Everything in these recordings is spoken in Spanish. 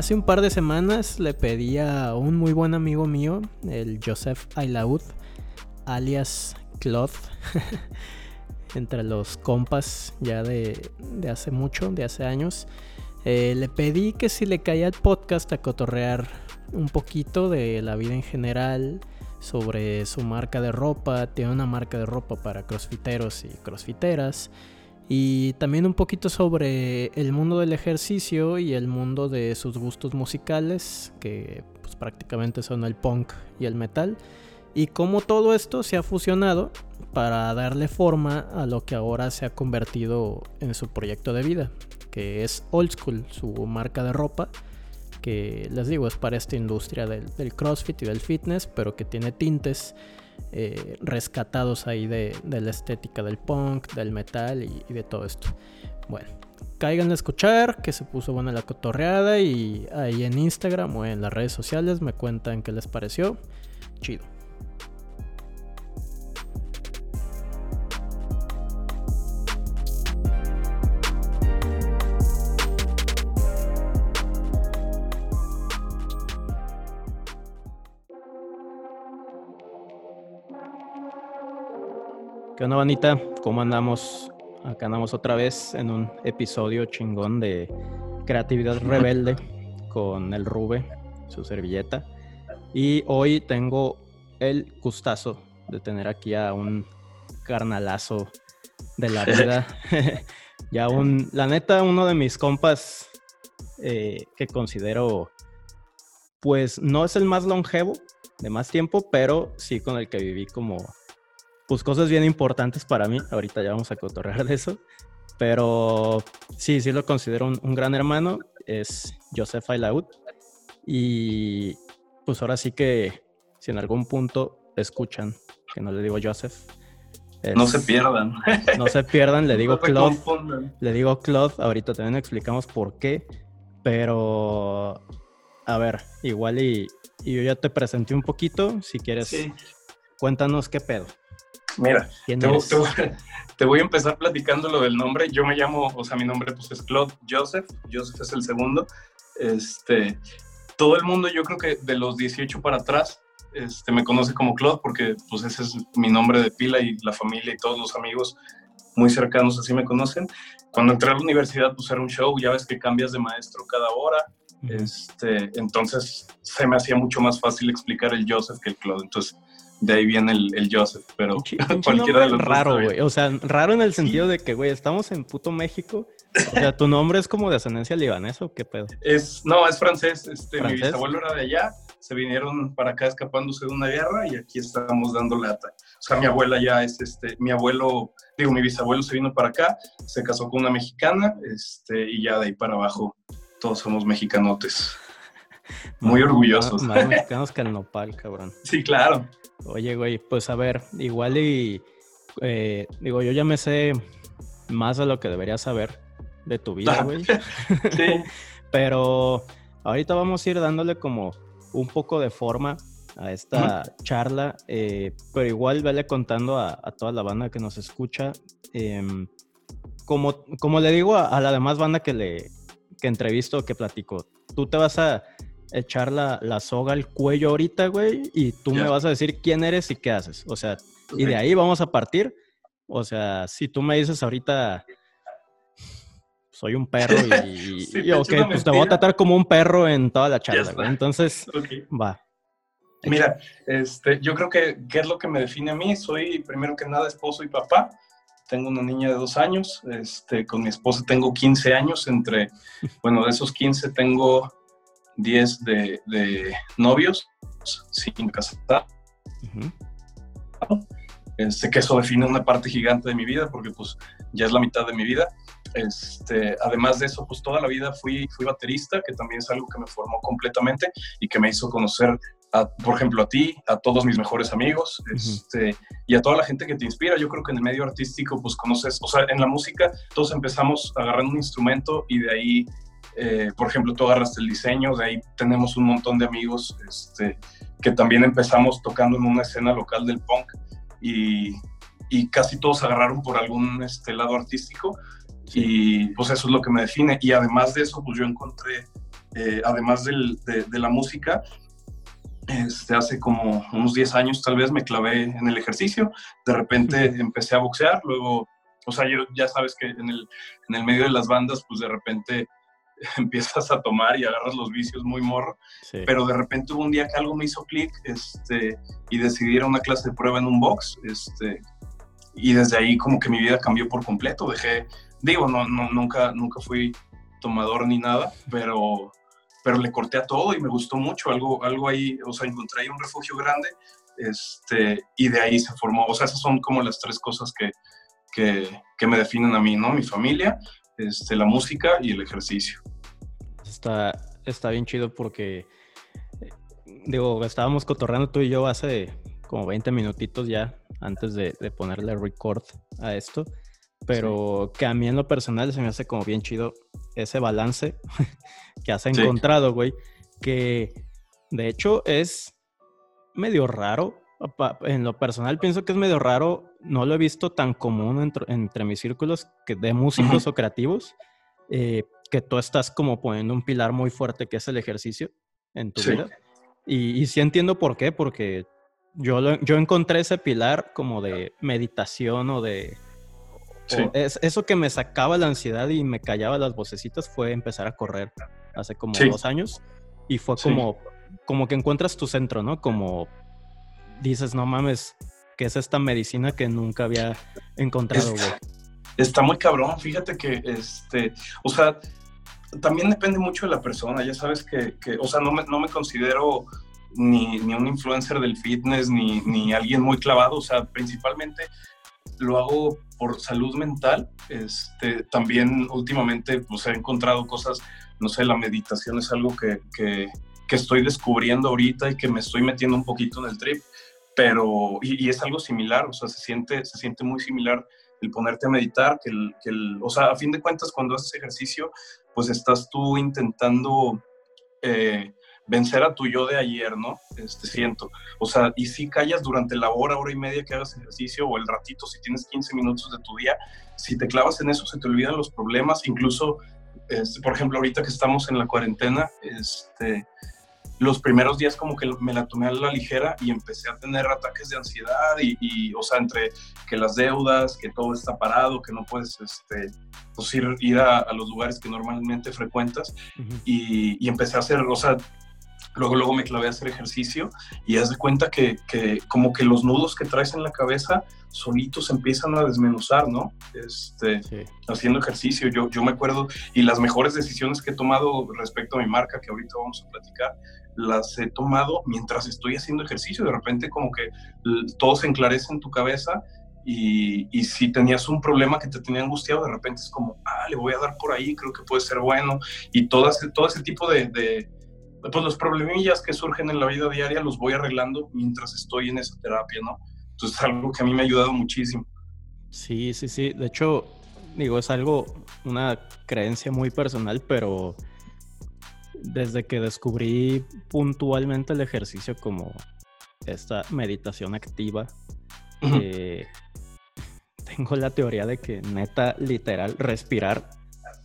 hace un par de semanas le pedí a un muy buen amigo mío, el Joseph Ailaud, alias Cloth, entre los compas ya de, hace mucho, de hace años. Eh, le pedí que si le caía el podcast a cotorrear un poquito de la vida en general, sobre su marca de ropa, tiene una marca de ropa para crossfiteros y crossfiteras. Y también un poquito sobre el mundo del ejercicio y el mundo de sus gustos musicales, que pues, prácticamente son el punk y el metal. Y cómo todo esto se ha fusionado para darle forma a lo que ahora se ha convertido en su proyecto de vida, que es Old School, su marca de ropa que les digo es para esta industria del, CrossFit y del fitness, pero que tiene tintes eh, rescatados ahí de, la estética del punk, del metal y, y, de todo esto. Bueno, caigan a escuchar, que se puso buena la cotorreada y ahí en Instagram o en las redes sociales me cuentan qué les pareció. Chido. ¿Qué onda, Vanita? ¿Cómo andamos? Acá andamos otra vez en un episodio chingón de Creatividad Rebelde con el Rube, su servilleta. Y hoy tengo el gustazo de tener aquí a un carnalazo de la vida. ya un, la neta, uno de mis compas eh, que considero, pues no es el más longevo de más tiempo, pero sí con el que viví como pues cosas bien importantes para mí. Ahorita ya vamos a cotorrear de eso. Pero sí, sí lo considero un, gran hermano. Es Joseph Ailaud. Y pues ahora sí que si en algún punto escuchan que no le digo Joseph. no se pierdan. No se pierdan, le digo Claude. Le digo Claude. Ahorita también explicamos por qué. Pero a ver, igual y, y yo ya te presenté un poquito. Si quieres, cuéntanos qué pedo. Mira, te, voy a empezar platicando lo del nombre. Yo me llamo, o sea, mi nombre pues es Claude Joseph. Joseph es el segundo. Este, todo el mundo, yo creo que de los 18 para atrás, este, me conoce como Claude porque pues ese es mi nombre de pila y la familia y todos los amigos muy cercanos así me conocen. Cuando entré a la universidad, pues era un show, ya ves que cambias de maestro cada hora. Este, entonces se me hacía mucho más fácil explicar el Joseph que el Claude. Entonces de ahí viene el, Joseph, pero cualquiera de los raro, güey. O sea, raro en el sentido de que, güey, estamos en puto México. O sea, ¿tu nombre es como de ascendencia libanesa o qué pedo? Es, no, es francés. Este, Mi bisabuelo era de allá, se vinieron para acá escapándose de una guerra y aquí estamos dando lata. O sea, mi abuela ya es, este, mi abuelo, digo, mi bisabuelo se vino para acá, se casó con una mexicana, este, y ya de ahí para abajo todos somos mexicanotes. Muy orgullosos. Más, mexicanos que el nopal, cabrón. Sí, claro. Oye, güey, pues a ver, igual y eh, digo, yo ya me sé más de lo que debería saber de tu vida, güey. sí. Pero ahorita vamos a ir dándole como un poco de forma a esta charla, eh, pero igual vele contando a, toda la banda que nos escucha. Em, como, como le digo a, la demás banda que le que entrevisto, que platico, tú te vas a echar la, soga al cuello ahorita, güey, y tú me vas a decir quién eres y qué haces. O sea, y de ahí vamos a partir. O sea, si tú me dices ahorita, soy un perro y, pues te voy a tratar como un perro en toda la charla, güey. Entonces, va. Mira, este, yo creo que qué es lo que me define a mí. Soy primero que nada esposo y papá. Tengo una niña de dos años. Este, con mi esposa tengo 15 años. Entre, bueno, de esos 15 tengo 10 de, de novios sin casar. Sé que eso define una parte gigante de mi vida porque pues ya es la mitad de mi vida. Este, además de eso, pues toda la vida fui, fui baterista, que también es algo que me formó completamente y que me hizo conocer, a, por ejemplo, a ti, a todos mis mejores amigos este, y a toda la gente que te inspira. Yo creo que en el medio artístico, pues conoces, o sea, en la música todos empezamos agarrando un instrumento y de ahí eh, por ejemplo, tú agarraste el diseño, de ahí tenemos un montón de amigos este, que también empezamos tocando en una escena local del punk y, casi todos agarraron por algún este, lado artístico y pues eso es lo que me define. Y además de eso, pues yo encontré eh, además del, de, de, la música, este, hace como unos 10 años tal vez me clavé en el ejercicio, de repente empecé a boxear, luego, o sea, yo, ya sabes que en el, en el medio de las bandas, pues de repente empiezas a tomar y agarras los vicios muy morro, pero de repente hubo un día que algo me hizo clic este, y decidí ir a una clase de prueba en un box, este, y desde ahí como que mi vida cambió por completo, dejé, digo, no, no, nunca, nunca fui tomador ni nada, pero, pero le corté a todo y me gustó mucho, algo, algo ahí, o sea, encontré ahí un refugio grande, este, y de ahí se formó, o sea, esas son como las tres cosas que, que, que me definen a mí, ¿no? Mi familia, este, la música y el ejercicio. Está, está bien chido porque, digo, estábamos cotorreando tú y yo hace como 20 minutitos ya antes de, ponerle record a esto, pero que a mí en lo personal se me hace como bien chido ese balance que has encontrado, güey, que de hecho es medio raro. En lo personal pienso que es medio raro, no lo he visto tan común entre, mis círculos que de músicos o creativos, eh, que tú estás como poniendo un pilar muy fuerte que es el ejercicio en tu vida. Y, sí entiendo por qué, porque yo, yo encontré ese pilar como de meditación o de... es, eso que me sacaba la ansiedad y me callaba las vocecitas fue empezar a correr hace como dos años. Y fue como, como que encuentras tu centro, ¿no? Como dices, no mames, que es esta medicina que nunca había encontrado, güey. Está muy cabrón, fíjate que, este, o sea, también depende mucho de la persona, ya sabes que, o sea, no me, no me considero ni, ni, un influencer del fitness, ni, ni, alguien muy clavado, o sea, principalmente lo hago por salud mental, este, también últimamente pues he encontrado cosas, no sé, la meditación es algo que, que, que estoy descubriendo ahorita y que me estoy metiendo un poquito en el trip, pero, y, y es algo similar, o sea, se siente, se siente muy similar el ponerte a meditar, que el, que el, o sea, a fin de cuentas, cuando haces ejercicio, pues estás tú intentando eh, vencer a tu yo de ayer, ¿no? Este, siento. O sea, y si callas durante la hora, hora y media que hagas ejercicio o el ratito, si tienes 15 minutos de tu día, si te clavas en eso, se te olvidan los problemas, incluso, este, por ejemplo, ahorita que estamos en la cuarentena, este, los primeros días como que me la tomé a la ligera y empecé a tener ataques de ansiedad y, o sea, entre que las deudas, que todo está parado, que no puedes este, pues ir, ir a, los lugares que normalmente frecuentas y, y, empecé a hacer, o sea, luego, luego me clavé a hacer ejercicio y haz de cuenta que, que, como que los nudos que traes en la cabeza solitos empiezan a desmenuzar, ¿no? Este, Haciendo ejercicio, yo, yo me acuerdo, y las mejores decisiones que he tomado respecto a mi marca, que ahorita vamos a platicar, las he tomado mientras estoy haciendo ejercicio. De repente como que todo se enclarece en tu cabeza y, y, si tenías un problema que te tenía angustiado, de repente es como, ah, le voy a dar por ahí, creo que puede ser bueno. Y todo ese, ese tipo de, de pues los problemillas que surgen en la vida diaria los voy arreglando mientras estoy en esa terapia, ¿no? Entonces es algo que a mí me ha ayudado muchísimo. Sí, sí, sí. De hecho, digo, es algo, una creencia muy personal, pero desde que descubrí puntualmente el ejercicio como esta meditación activa, eh, tengo la teoría de que neta, literal, respirar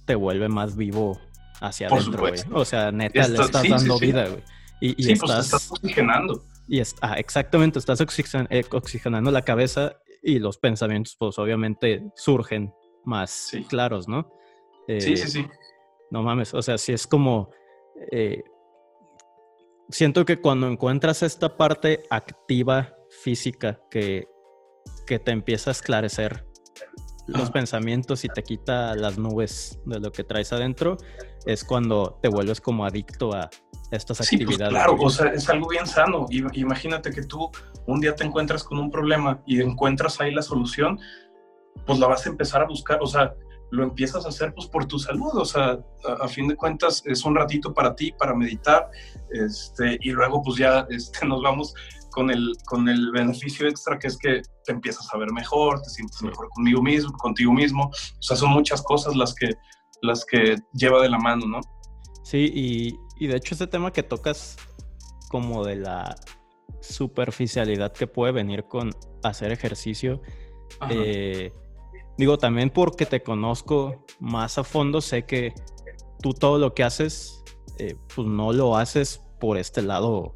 te vuelve más vivo hacia adentro, O sea, neta, le estás dando vida, güey. Y, y pues, estás, oxigenando. Y ah, exactamente, estás eh, oxigenando la cabeza y los pensamientos, pues obviamente surgen más claros, ¿no? sí, sí, eh, sí. No mames, o sea, si es como eh, siento que cuando encuentras esta parte activa física que, que te empieza a esclarecer los pensamientos y te quita las nubes de lo que traes adentro, es cuando te vuelves como adicto a estas pues, actividades. claro, o sea, es algo bien sano. Imagínate que tú un día te encuentras con un problema y encuentras ahí la solución, pues la vas a empezar a buscar. O sea, lo empiezas a hacer pues por tu salud, o sea, a, fin de cuentas es un ratito para ti, para meditar, este, y luego pues ya este, nos vamos con el, con el beneficio extra que es que te empiezas a ver mejor, te sientes mejor conmigo mismo, contigo mismo, o sea, son muchas cosas las que, las que lleva de la mano, ¿no? Sí, y, y de hecho ese tema que tocas como de la superficialidad que puede venir con hacer ejercicio, eh, Digo, también porque te conozco más a fondo, sé que tú todo lo que haces eh, pues no lo haces por este lado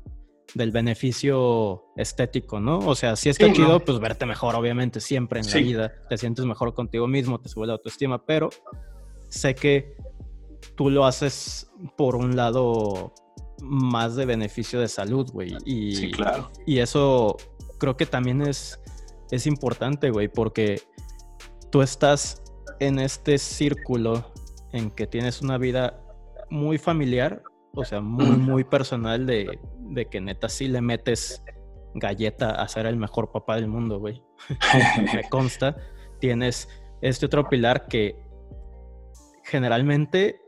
del beneficio estético, ¿no? O sea, si está chido, pues verte mejor, obviamente, siempre en la vida, te sientes mejor contigo mismo, te sube la autoestima, pero sé que tú lo haces por un lado más de beneficio de salud, güey. Y, sí, claro. Y eso creo que también es, es importante, güey, porque tú estás en este círculo en que tienes una vida muy familiar, o sea, muy, muy personal de, de que neta sí le metes galleta a ser el mejor papá del mundo, güey. Me consta. Tienes este otro pilar que generalmente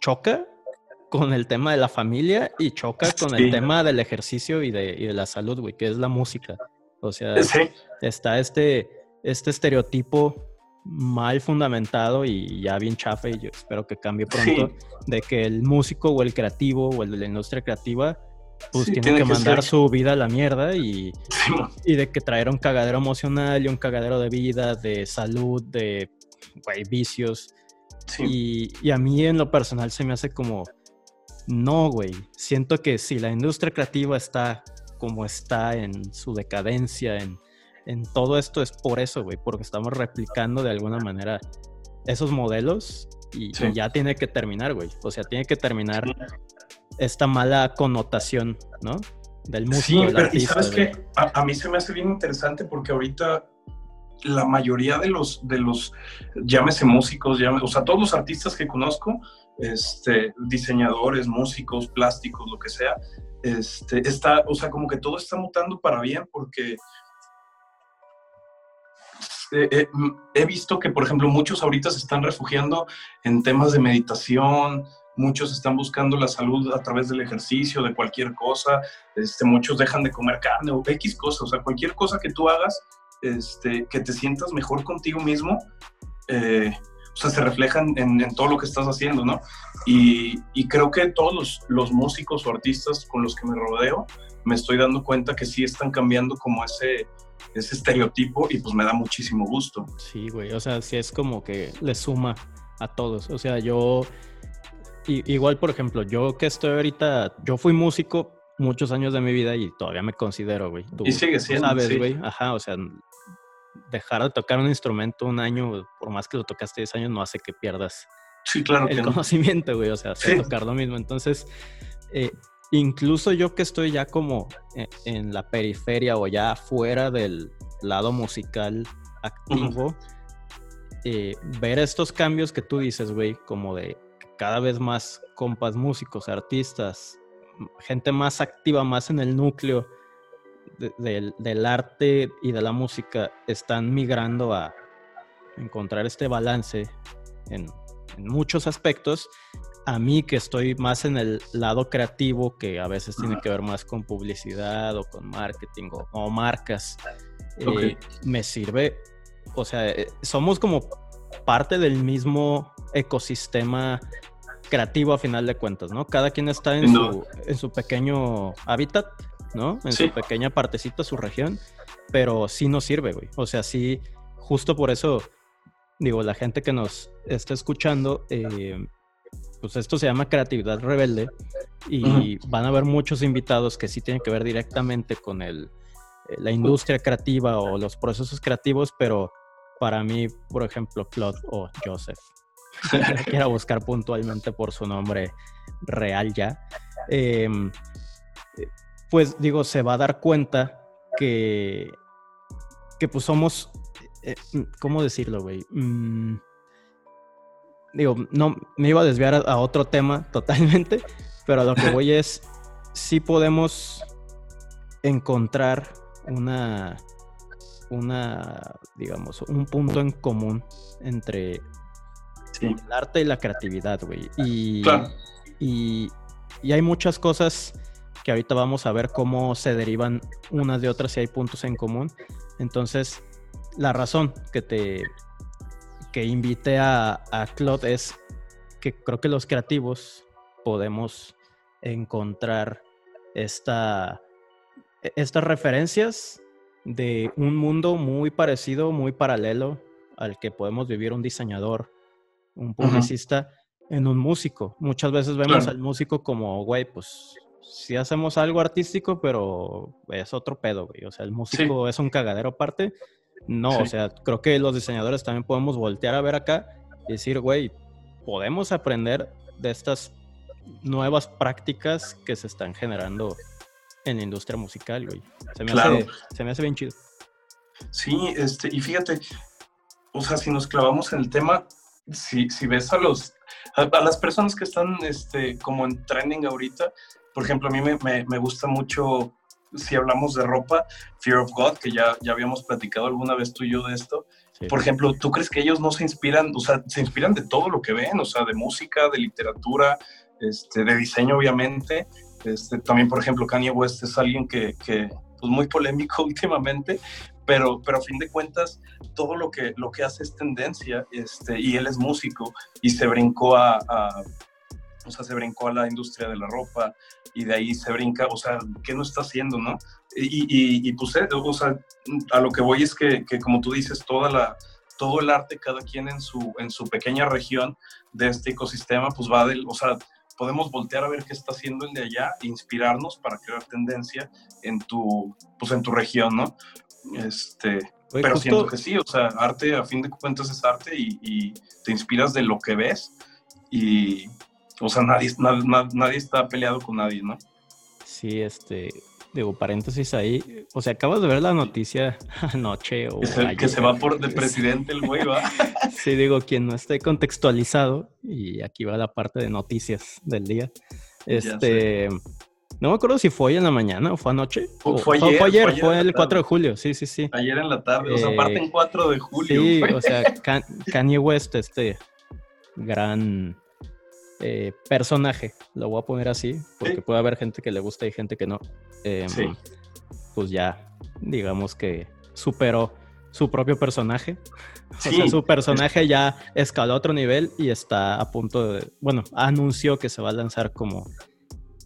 choca con el tema de la familia y choca con el tema del ejercicio y de, y de la salud, güey, que es la música. O sea, está este, este estereotipo mal fundamentado y ya bien chafa y yo espero que cambie pronto, de que el músico o el creativo o el de la industria creativa pues tiene, que, mandar su vida a la mierda y, y de que traer un cagadero emocional y un cagadero de vida, de salud, de vicios. Y, y, a mí en lo personal se me hace como, no, güey, siento que si la industria creativa está como está en su decadencia, en en todo esto es por eso, güey, porque estamos replicando de alguna manera esos modelos y, ya tiene que terminar, güey. O sea, tiene que terminar esta mala connotación, ¿no? Del músico. Sí, pero y sabes que a, mí se me hace bien interesante porque ahorita la mayoría de los, de los, llámese músicos, llámese, o sea, todos los artistas que conozco, este, diseñadores, músicos, plásticos, lo que sea, este, está, o sea, como que todo está mutando para bien porque eh, eh, he visto que, por ejemplo, muchos ahorita se están refugiando en temas de meditación, muchos están buscando la salud a través del ejercicio, de cualquier cosa, este, muchos dejan de comer carne o X cosas, o sea, cualquier cosa que tú hagas, este, que te sientas mejor contigo mismo, eh, se reflejan en, todo lo que estás haciendo, ¿no? Y, creo que todos los, los, músicos o artistas con los que me rodeo, me estoy dando cuenta que sí están cambiando como ese, ese estereotipo y pues me da muchísimo gusto. Sí, güey, o sea, sí es como que le suma a todos. O sea, yo, igual por ejemplo, yo que estoy ahorita, yo fui músico muchos años de mi vida y todavía me considero, güey. y sigue siendo. Sabes, güey, ajá, o sea, dejar de tocar un instrumento un año, por más que lo tocaste 10 años, no hace que pierdas sí, claro el conocimiento, güey, o sea, tocar lo mismo. Entonces, eh, incluso yo que estoy ya como e, en, la periferia o ya fuera del lado musical activo, eh, ver estos cambios que tú dices, güey, como de cada vez más compas músicos, artistas, gente más activa, más en el núcleo del, arte y de la música, están migrando a encontrar este balance en, en muchos aspectos a mí que estoy más en el lado creativo, que a veces tiene que ver más con publicidad o con marketing o, marcas, eh, me sirve, o sea, eh, somos como parte del mismo ecosistema creativo a final de cuentas, ¿no? Cada quien está en, su, en su pequeño hábitat, ¿no? En su pequeña partecita, su región, pero sí nos sirve, güey. O sea, sí, justo por eso, digo, la gente que nos está escuchando, eh, pues esto se llama creatividad rebelde y van a haber muchos invitados que sí tienen que ver directamente con el, eh, la industria creativa o los procesos creativos, pero para mí, por ejemplo, Claude o Joseph, quiero buscar puntualmente por su nombre real ya, em, pues digo, se va a dar cuenta que, que pues somos, eh, ¿cómo decirlo, güey? Mm, digo, no me iba a desviar a, otro tema totalmente, pero a lo que voy es, si podemos encontrar una, una, digamos, un punto en común entre el arte y la creatividad, güey. Y, y, y, hay muchas cosas que ahorita vamos a ver cómo se derivan unas de otras y hay puntos en común. Entonces, la razón que te que invité a, a Claude es que creo que los creativos podemos encontrar esta, estas referencias de un mundo muy parecido, muy paralelo al que podemos vivir un diseñador, un publicista, en un músico. Muchas veces vemos al músico como, güey, pues si hacemos algo artístico, pero es otro pedo, güey. O sea, el músico es un cagadero aparte. No, o sea, creo que los diseñadores también podemos voltear a ver acá y decir, güey, podemos aprender de estas nuevas prácticas que se están generando en la industria musical, güey. Se me, hace, se me hace bien chido. Sí, este, y fíjate, o sea, si nos clavamos en el tema, si, si ves a los a, las personas que están este, como en trending ahorita, por ejemplo, a mí me, me, me, gusta mucho, si hablamos de ropa, Fear of God, que ya, ya habíamos platicado alguna vez tú y yo de esto. Por ejemplo, ¿tú crees que ellos no se inspiran, o sea, se inspiran de todo lo que ven, o sea, de música, de literatura, este, de diseño, obviamente? Este, también, por ejemplo, Kanye West es alguien que, que pues muy polémico últimamente, pero, pero a fin de cuentas todo lo que, lo que hace es tendencia este, y él es músico y se brincó a, o sea, se brincó a la industria de la ropa y de ahí se brinca, o sea, ¿qué no está haciendo, no? Y, y, y pues, eh, o sea, a lo que voy es que, que, como tú dices, toda la, todo el arte, cada quien en su, en su pequeña región de este ecosistema, pues va del, o sea, podemos voltear a ver qué está haciendo el de allá, inspirarnos para crear tendencia en tu, pues en tu región, ¿no? Este, pero siento que sí, o sea, arte a fin de cuentas es arte y, te inspiras de lo que ves y, o sea, nadie, nadie, está peleado con nadie, ¿no? Sí, este, digo, paréntesis ahí, o sea, acabas de ver la noticia anoche o que se, va por de presidente el güey, ¿va? sí, digo, quien no esté contextualizado, y aquí va la parte de noticias del día, este... No me acuerdo si fue hoy en la mañana o fue anoche. Fue, ayer, fue, el 4 de julio, sí, sí, sí. Ayer en la tarde, o sea, aparte en 4 de julio. Sí, o sea, Kanye West, este gran eh, personaje, lo voy a poner así, porque puede haber gente que le gusta y gente que no. Em, sí. Pues ya, digamos que superó su propio personaje. O sea, su personaje ya escaló a otro nivel y está a punto de, bueno, anunció que se va a lanzar como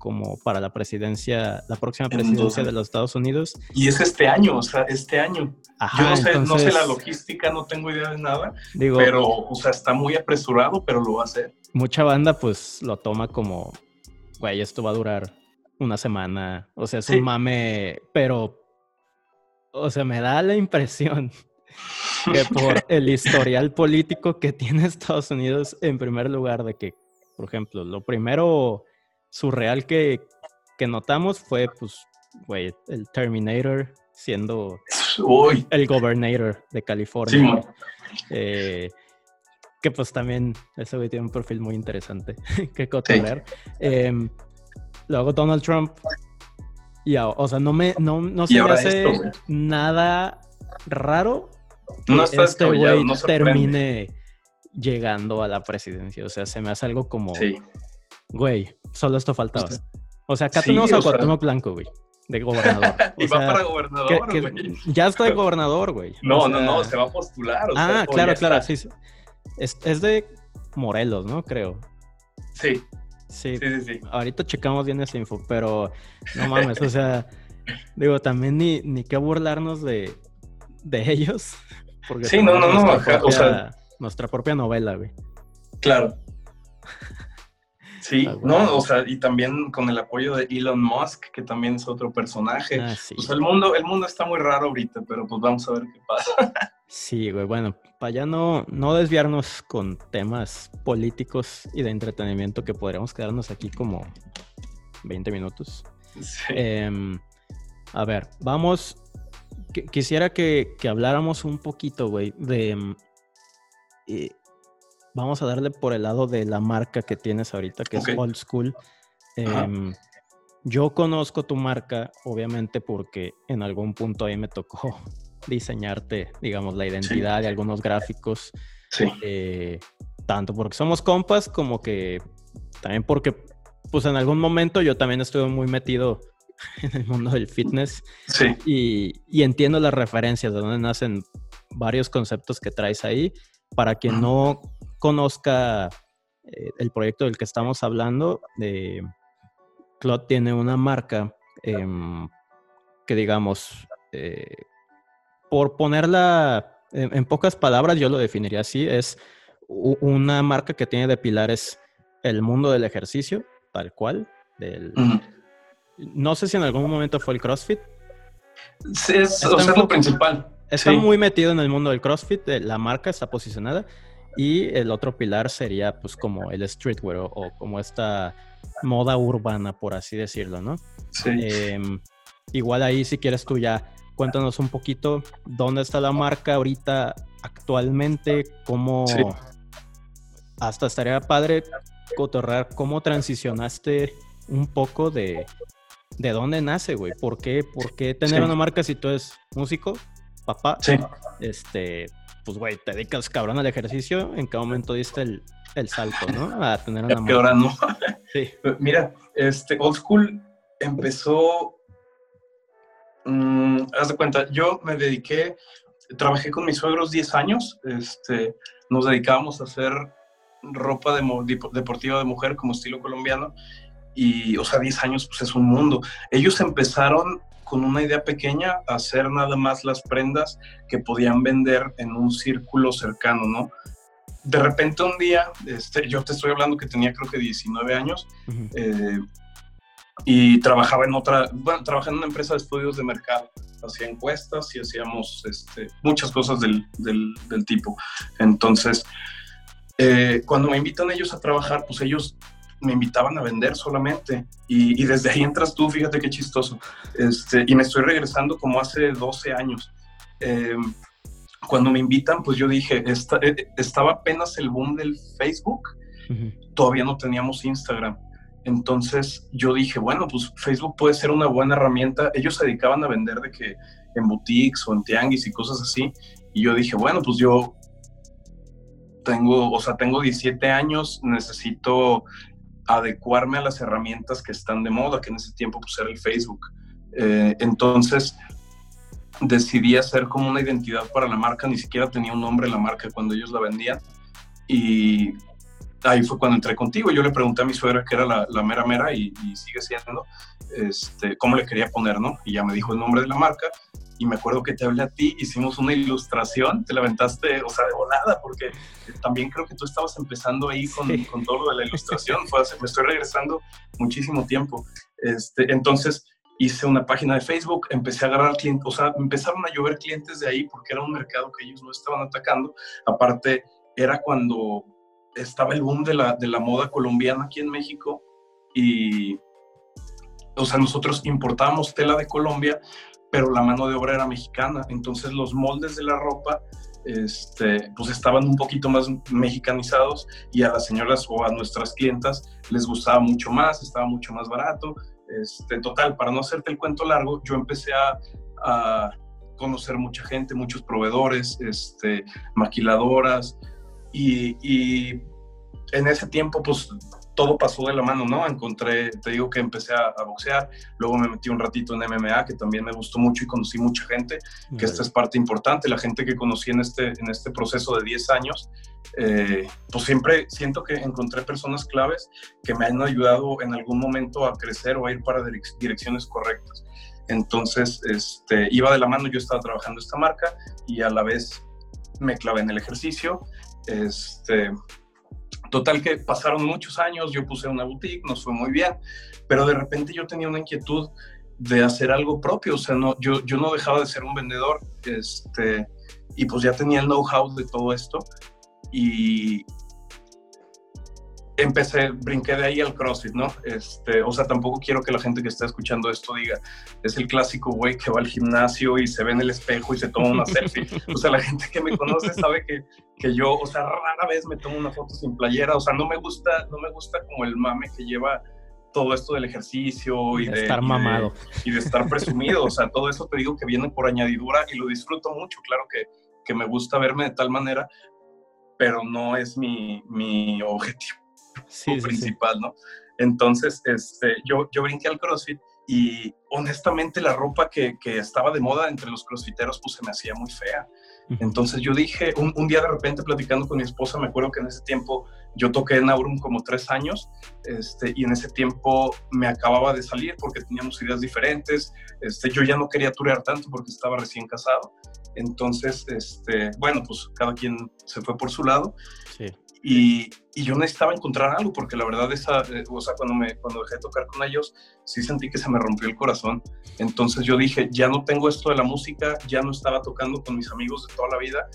como para la presidencia, la próxima presidencia de los Estados Unidos. Y es este año, o sea, este año. Yo no sé, no sé la logística, no tengo idea de nada, digo, pero, o sea, está muy apresurado, pero lo va a hacer. Mucha banda, pues, lo toma como, güey, esto va a durar una semana, o sea, es un mame, pero, o sea, me da la impresión que por el historial político que tiene Estados Unidos, en primer lugar, de que, por ejemplo, lo primero surreal que, que notamos fue, pues, güey, el Terminator siendo el gobernador de California. Eh, que pues también ese güey tiene un perfil muy interesante que cotorrear. Em, luego Donald Trump. Y, o sea, no me, no, no se me hace nada raro que este güey termine llegando a la presidencia. O sea, se me hace algo como, güey, Solo esto faltaba. O sea, acá tenemos a Cuauhtémoc Blanco, güey. De gobernador. y va para gobernador, güey. Ya está de gobernador, güey. No, no, no, se va a postular. ah, claro, claro, sí. Es, es, de Morelos, ¿no? Creo. Sí. Sí. Sí, sí, Ahorita checamos bien esa info, pero no mames, o sea, digo, también ni, ni qué burlarnos de, de ellos. Porque sí, no, no, no, o sea, nuestra propia novela, güey. Claro. Sí, no, o sea, y también con el apoyo de Elon Musk, que también es otro personaje. Ah, Pues el mundo, el mundo está muy raro ahorita, pero pues vamos a ver qué pasa. Sí, güey, bueno, para ya no, no desviarnos con temas políticos y de entretenimiento que podríamos quedarnos aquí como 20 minutos. Sí. Em, a ver, vamos. quisiera que, que, habláramos un poquito, güey, de em, eh, vamos a darle por el lado de la marca que tienes ahorita, que es Old School. Em, yo conozco tu marca, obviamente, porque en algún punto ahí me tocó diseñarte, digamos, la identidad de algunos gráficos. Sí. Eh, tanto porque somos compas, como que también porque, pues en algún momento yo también estuve muy metido en el mundo del fitness. Sí. Y, y entiendo las referencias de dónde nacen varios conceptos que traes ahí. Para quien no conozca eh, el proyecto del que estamos hablando, eh, Cloud tiene una marca em, que digamos, eh, por ponerla en, pocas palabras, yo lo definiría así, es una marca que tiene de pilares el mundo del ejercicio, tal cual. Del... No sé si en algún momento fue el CrossFit. Sí, es, o sea, lo principal. Está muy metido en el mundo del CrossFit, la marca está posicionada. Y el otro pilar sería pues como el streetwear o, como esta moda urbana, por así decirlo, ¿no? Sí. Em, igual ahí si quieres tú ya cuéntanos un poquito dónde está la marca ahorita actualmente, cómo... Hasta estaría padre cotorrar cómo transicionaste un poco de, de dónde nace, güey. ¿Por qué, por qué tener una marca si tú eres músico, papá? Sí. Este, pues, güey, te dedicas cabrón al ejercicio. ¿En qué momento diste el, el salto, no? A tener una marca. ahora no. Sí. Mira, este, Old School empezó. Mm, haz de cuenta, yo me dediqué, trabajé con mis suegros 10 años. Este, nos dedicábamos a hacer ropa de, deportiva de mujer como estilo colombiano y, o sea, 10 años pues es un mundo. Ellos empezaron con una idea pequeña, hacer nada más las prendas que podían vender en un círculo cercano, ¿no? De repente un día, este, yo te estoy hablando que tenía creo que 19 años, eh, y trabajaba en otra, bueno, trabajaba en una empresa de estudios de mercado, hacía encuestas y hacíamos este, muchas cosas del, del, del tipo. Entonces, eh, cuando me invitan ellos a trabajar, pues ellos me invitaban a vender solamente. Y, desde ahí entras tú, fíjate qué chistoso. Este, y me estoy regresando como hace 12 años. Em, cuando me invitan, pues yo dije, eh, estaba apenas el boom del Facebook, todavía no teníamos Instagram. Entonces yo dije, bueno, pues Facebook puede ser una buena herramienta. Ellos se dedicaban a vender de que en boutiques o en tianguis y cosas así. Y yo dije, bueno, pues yo tengo, o sea, tengo 17 años, necesito adecuarme a las herramientas que están de moda, que en ese tiempo pues era el Facebook. Eh, entonces decidí hacer como una identidad para la marca, ni siquiera tenía un nombre la marca cuando ellos la vendían. Y ahí fue cuando entré contigo. Yo le pregunté a mi suegra, que era la, mera mera y, sigue siendo, este, cómo le quería poner, ¿no? Y ya me dijo el nombre de la marca y me acuerdo que te hablé a ti, hicimos una ilustración, te la aventaste, o sea, de volada, porque también creo que tú estabas empezando ahí con, con todo lo de la ilustración, Fue me estoy regresando muchísimo tiempo. Este, entonces hice una página de Facebook, empecé a agarrar clientes, o sea, empezaron a llover clientes de ahí porque era un mercado que ellos no estaban atacando. Aparte, era cuando estaba el boom de la, de la moda colombiana aquí en México y, o sea, nosotros importábamos tela de Colombia, pero la mano de obra era mexicana, entonces los moldes de la ropa este, pues estaban un poquito más mexicanizados y a las señoras o a nuestras clientas les gustaba mucho más, estaba mucho más barato. Este, total, para no hacerte el cuento largo, yo empecé a, conocer mucha gente, muchos proveedores, este, maquiladoras y, y en ese tiempo pues todo pasó de la mano, ¿no? Encontré, te digo que empecé a, boxear, luego me metí un ratito en MMA, que también me gustó mucho y conocí mucha gente, que esta es parte importante, la gente que conocí en este, en este proceso de 10 años, eh, pues siempre siento que encontré personas claves que me han ayudado en algún momento a crecer o a ir para direcciones correctas. Entonces, este, iba de la mano, yo estaba trabajando esta marca y a la vez me clavé en el ejercicio. Este, Total que pasaron muchos años, yo puse una boutique, nos fue muy bien, pero de repente yo tenía una inquietud de hacer algo propio, o sea, no, yo, yo no dejaba de ser un vendedor, este, y pues ya tenía el know-how de todo esto, y, empecé, brinqué de ahí al CrossFit, ¿no? Este, o sea, tampoco quiero que la gente que está escuchando esto diga, es el clásico güey que va al gimnasio y se ve en el espejo y se toma una selfie. O sea, la gente que me conoce sabe que, que yo, o sea, rara vez me tomo una foto sin playera, o sea, no me gusta, no me gusta como el mame que lleva todo esto del ejercicio y de, estar mamado y de, estar presumido, o sea, todo eso te digo que viene por añadidura y lo disfruto mucho, claro que, que me gusta verme de tal manera, pero no es mi, mi objetivo sí, principal, ¿no? Entonces, este, yo, yo brinqué al CrossFit y honestamente la ropa que, que, estaba de moda entre los crossfiteros pues se me hacía muy fea. Entonces yo dije, un, un, día de repente platicando con mi esposa, me acuerdo que en ese tiempo yo toqué en Aurum como tres años este, y en ese tiempo me acababa de salir porque teníamos ideas diferentes. Este, yo ya no quería turear tanto porque estaba recién casado. Entonces, este, bueno, pues cada quien se fue por su lado. Sí Y, y, yo necesitaba encontrar algo, porque la verdad, esa, eh, o sea, cuando, me, cuando dejé de tocar con ellos, sí sentí que se me rompió el corazón. Entonces yo dije, ya no tengo esto de la música, ya no estaba tocando con mis amigos de toda la vida,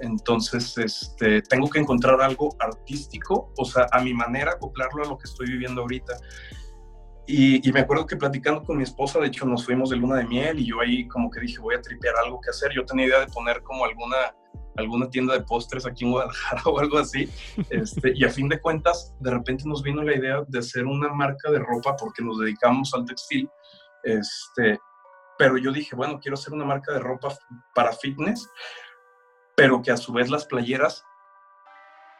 entonces este, tengo que encontrar algo artístico, o sea, a mi manera, acoplarlo a lo que estoy viviendo ahorita. Y, me acuerdo que platicando con mi esposa, de hecho nos fuimos de luna de miel y yo ahí como que dije, voy a tripear algo que hacer. Yo tenía idea de poner como alguna, alguna tienda de postres aquí en Guadalajara o algo así. Este, y a fin de cuentas, de repente nos vino la idea de hacer una marca de ropa porque nos dedicamos al textil. Este, pero yo dije, bueno, quiero hacer una marca de ropa para fitness, pero que a su vez las playeras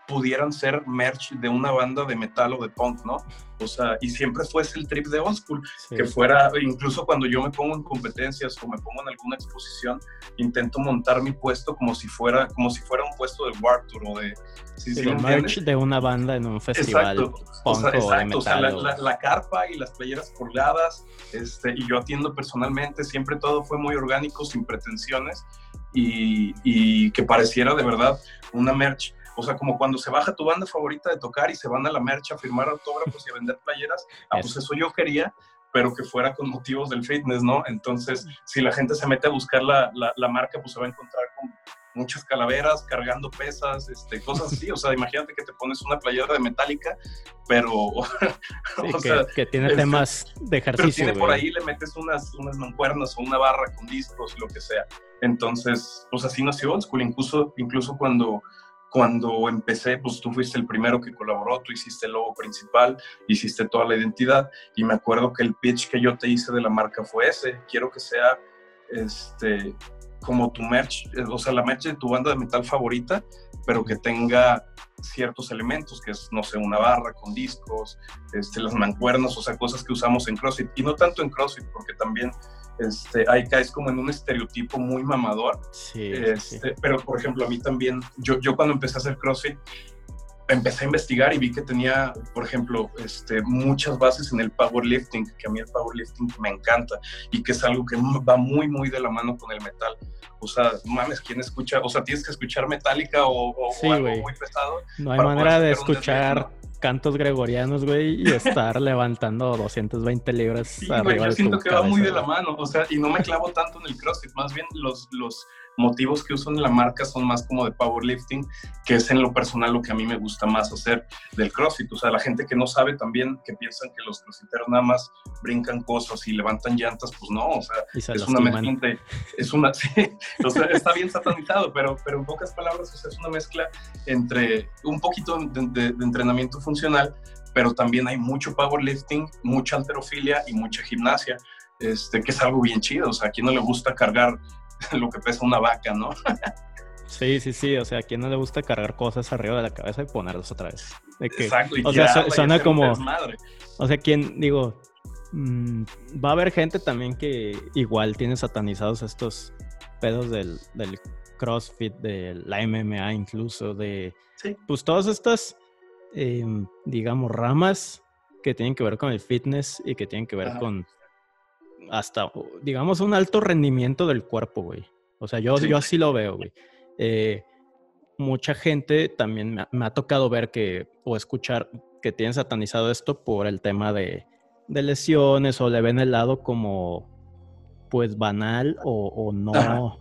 pudieran ser merch de una banda de metal o de punk, ¿no? O sea, y siempre fuese el trip de old school, que fuera, incluso cuando yo me pongo en competencias o me pongo en alguna exposición, intento montar mi puesto como si fuera, como si fuera un puesto de War Tour o de... ¿sí, merch de una banda en un festival exacto. punk o, sea, de metal. O sea, la, la, carpa y las playeras colgadas, este, y yo atiendo personalmente, siempre todo fue muy orgánico, sin pretensiones, y, y que pareciera de verdad una merch o sea, como cuando se baja tu banda favorita de tocar y se van a la mercha a firmar autógrafos y a vender playeras, ah, pues eso yo quería, pero que fuera con motivos del fitness, ¿no? Entonces, si la gente se mete a buscar la, la, marca, pues se va a encontrar con muchas calaveras, cargando pesas, este, cosas así. O sea, imagínate que te pones una playera de metálica, pero... o que, sea, que, tiene este, temas de ejercicio. Pero tiene por ahí, le metes unas, unas mancuernas o una barra con discos, lo que sea. Entonces, pues así nació Old School. Incluso, incluso cuando cuando empecé, pues tú fuiste el primero que colaboró, tú hiciste el logo principal, hiciste toda la identidad y me acuerdo que el pitch que yo te hice de la marca fue ese, quiero que sea este como tu merch, o sea, la merch de tu banda de metal favorita, pero que tenga ciertos elementos, que es, no sé, una barra con discos, este, las mancuernas, o sea, cosas que usamos en CrossFit, y no tanto en CrossFit, porque también este, ahí caes como en un estereotipo muy mamador. Sí, este, Pero, por ejemplo, a mí también, yo, yo cuando empecé a hacer CrossFit, empecé a investigar y vi que tenía, por ejemplo, este, muchas bases en el powerlifting, que a mí el powerlifting me encanta y que es algo que va muy, muy de la mano con el metal. O sea, mames, ¿quién escucha? O sea, tienes que escuchar metálica o, algo muy pesado. No hay manera de escuchar cantos gregorianos, güey, y estar levantando 220 libras sí, arriba yo siento que va muy de la mano, o sea, y no me clavo tanto en el CrossFit, más bien los, los motivos que uso en la marca son más como de powerlifting, que es en lo personal lo que a mí me gusta más hacer del CrossFit. O sea, la gente que no sabe también, que piensan que los crossfiteros nada más brincan cosas y levantan llantas, pues no, o sea, es una mezcla, es una, sí, o sea, está bien satanizado, pero, pero en pocas palabras, o sea, es una mezcla entre un poquito de, de entrenamiento funcional, pero también hay mucho powerlifting, mucha alterofilia y mucha gimnasia. Este, que es algo bien chido, o sea, a quien no le gusta cargar lo que pesa una vaca, ¿no? Sí, sí, sí. O sea, a quien no le gusta cargar cosas arriba de la cabeza y ponerlas otra vez. Exacto. o sea, suena como. O sea, quien, digo, mm, va a haber gente también que igual tiene satanizados estos pedos del, del CrossFit, de la MMA, incluso, de. Sí. Pues todas estas, em, digamos, ramas que tienen que ver con el fitness y que tienen que ver con hasta, digamos, un alto rendimiento del cuerpo, güey. O sea, yo, yo así lo veo, güey. Eh, mucha gente también me ha, tocado ver que, o escuchar que tienen satanizado esto por el tema de, de lesiones o le ven el lado como, pues, banal o, o no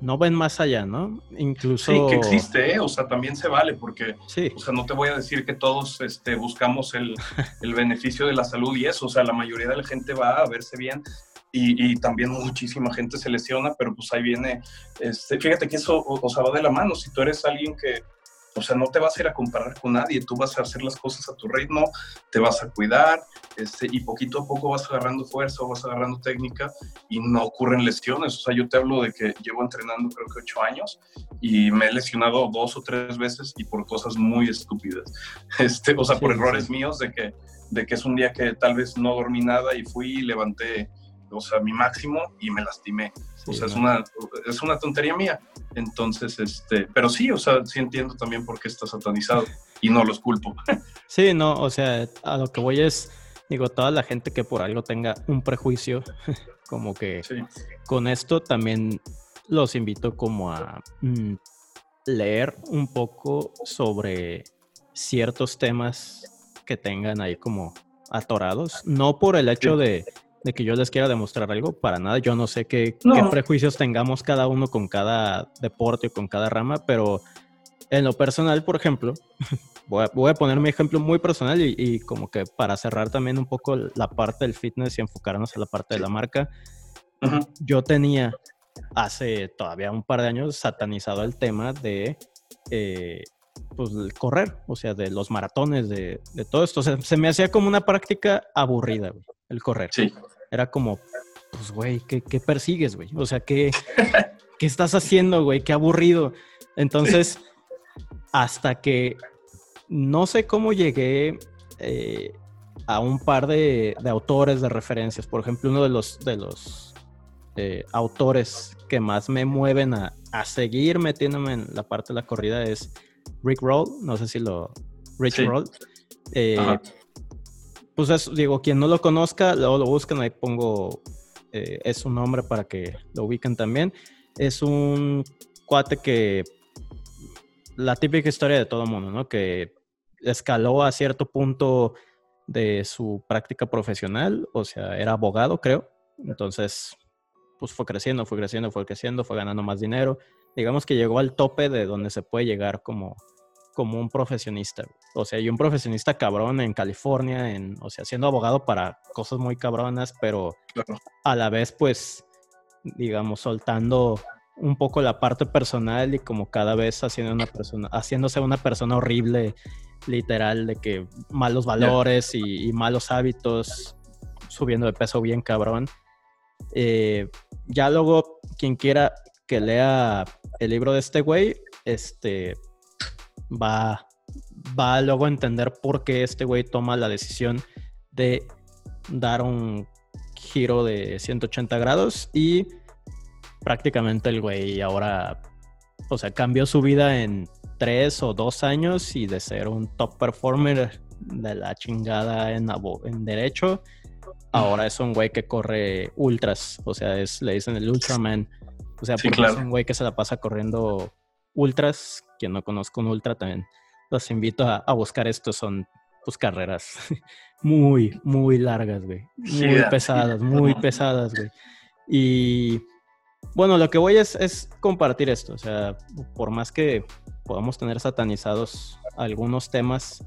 no ven más allá, ¿no? Incluso... Sí, que existe, ¿eh? o sea, también se vale, porque, sí. o sea, no te voy a decir que todos este, buscamos el, el, beneficio de la salud y eso, o sea, la mayoría de la gente va a verse bien y, y, también muchísima gente se lesiona, pero pues ahí viene, este, fíjate que eso, o sea, va de la mano, si tú eres alguien que o sea, no te vas a ir a comparar con nadie, tú vas a hacer las cosas a tu ritmo, te vas a cuidar este, y poquito a poco vas agarrando fuerza, vas agarrando técnica y no ocurren lesiones. O sea, yo te hablo de que llevo entrenando creo que ocho años y me he lesionado dos o tres veces y por cosas muy estúpidas. Este, o sea, por errores míos de que, de que es un día que tal vez no dormí nada y fui y levanté o sea, mi máximo y me lastimé. o sea, es, una, es una tontería mía. Entonces, este, pero sí, o sea, sí entiendo también por qué está satanizado y no los culpo. Sí, no, o sea, a lo que voy es, digo, toda la gente que por algo tenga un prejuicio, como que con esto también los invito como a mm, leer un poco sobre ciertos temas que tengan ahí como atorados, no por el hecho de, que yo les quiera demostrar algo, para nada, yo no sé qué, qué prejuicios tengamos cada uno con cada deporte o con cada rama, pero en lo personal, por ejemplo, voy a, poner mi ejemplo muy personal y, como que para cerrar también un poco la parte del fitness y enfocarnos en la parte de la marca, yo tenía hace todavía un par de años satanizado el tema de eh, pues, correr, o sea, de los maratones, de, todo esto. se me hacía como una práctica aburrida, el correr. Sí. Era como, pues, güey, ¿qué, persigues, güey? O sea, ¿qué, ¿qué estás haciendo, güey? Qué aburrido. Entonces, hasta que no sé cómo llegué eh, a un par de, autores de referencias. Por ejemplo, uno de los, de los eh, autores que más me mueven a, seguir metiéndome en la parte de la corrida es Rick Roll. No sé si lo. Rick Roll. Eh, pues digo, quien no lo conozca, luego lo buscan, ahí pongo. es su nombre para que lo ubiquen también. Es un cuate que la típica historia de todo mundo, ¿no? Que escaló a cierto punto de su práctica profesional, o sea, era abogado, creo. Entonces, pues fue creciendo, fue creciendo, fue creciendo, fue ganando más dinero. Digamos que llegó al tope de donde se puede llegar como, como un profesionista. O sea, y un profesionista cabrón en California, en, o sea, siendo abogado para cosas muy cabronas, pero a la vez, pues, digamos, soltando un poco la parte personal y como cada vez haciendo una persona, haciéndose una persona horrible, literal, de que malos valores y, malos hábitos, subiendo de peso bien cabrón. Eh, ya luego, quien quiera que lea el libro de este güey, este va, va luego a entender por qué este güey toma la decisión de dar un giro de 180 grados y prácticamente el güey ahora, o sea, cambió su vida en tres o dos años y de ser un top performer de la chingada en, en derecho, ahora es un güey que corre ultras, o sea, es, le dicen el Ultraman, o sea, porque es un güey que se la pasa corriendo ultras, quien no conozco un ultra también, los invito a, buscar esto, son pues carreras muy, muy largas, güey, muy pesadas, muy pesadas, güey. Y bueno, lo que voy es, es compartir esto. O sea, por más que podamos tener satanizados algunos temas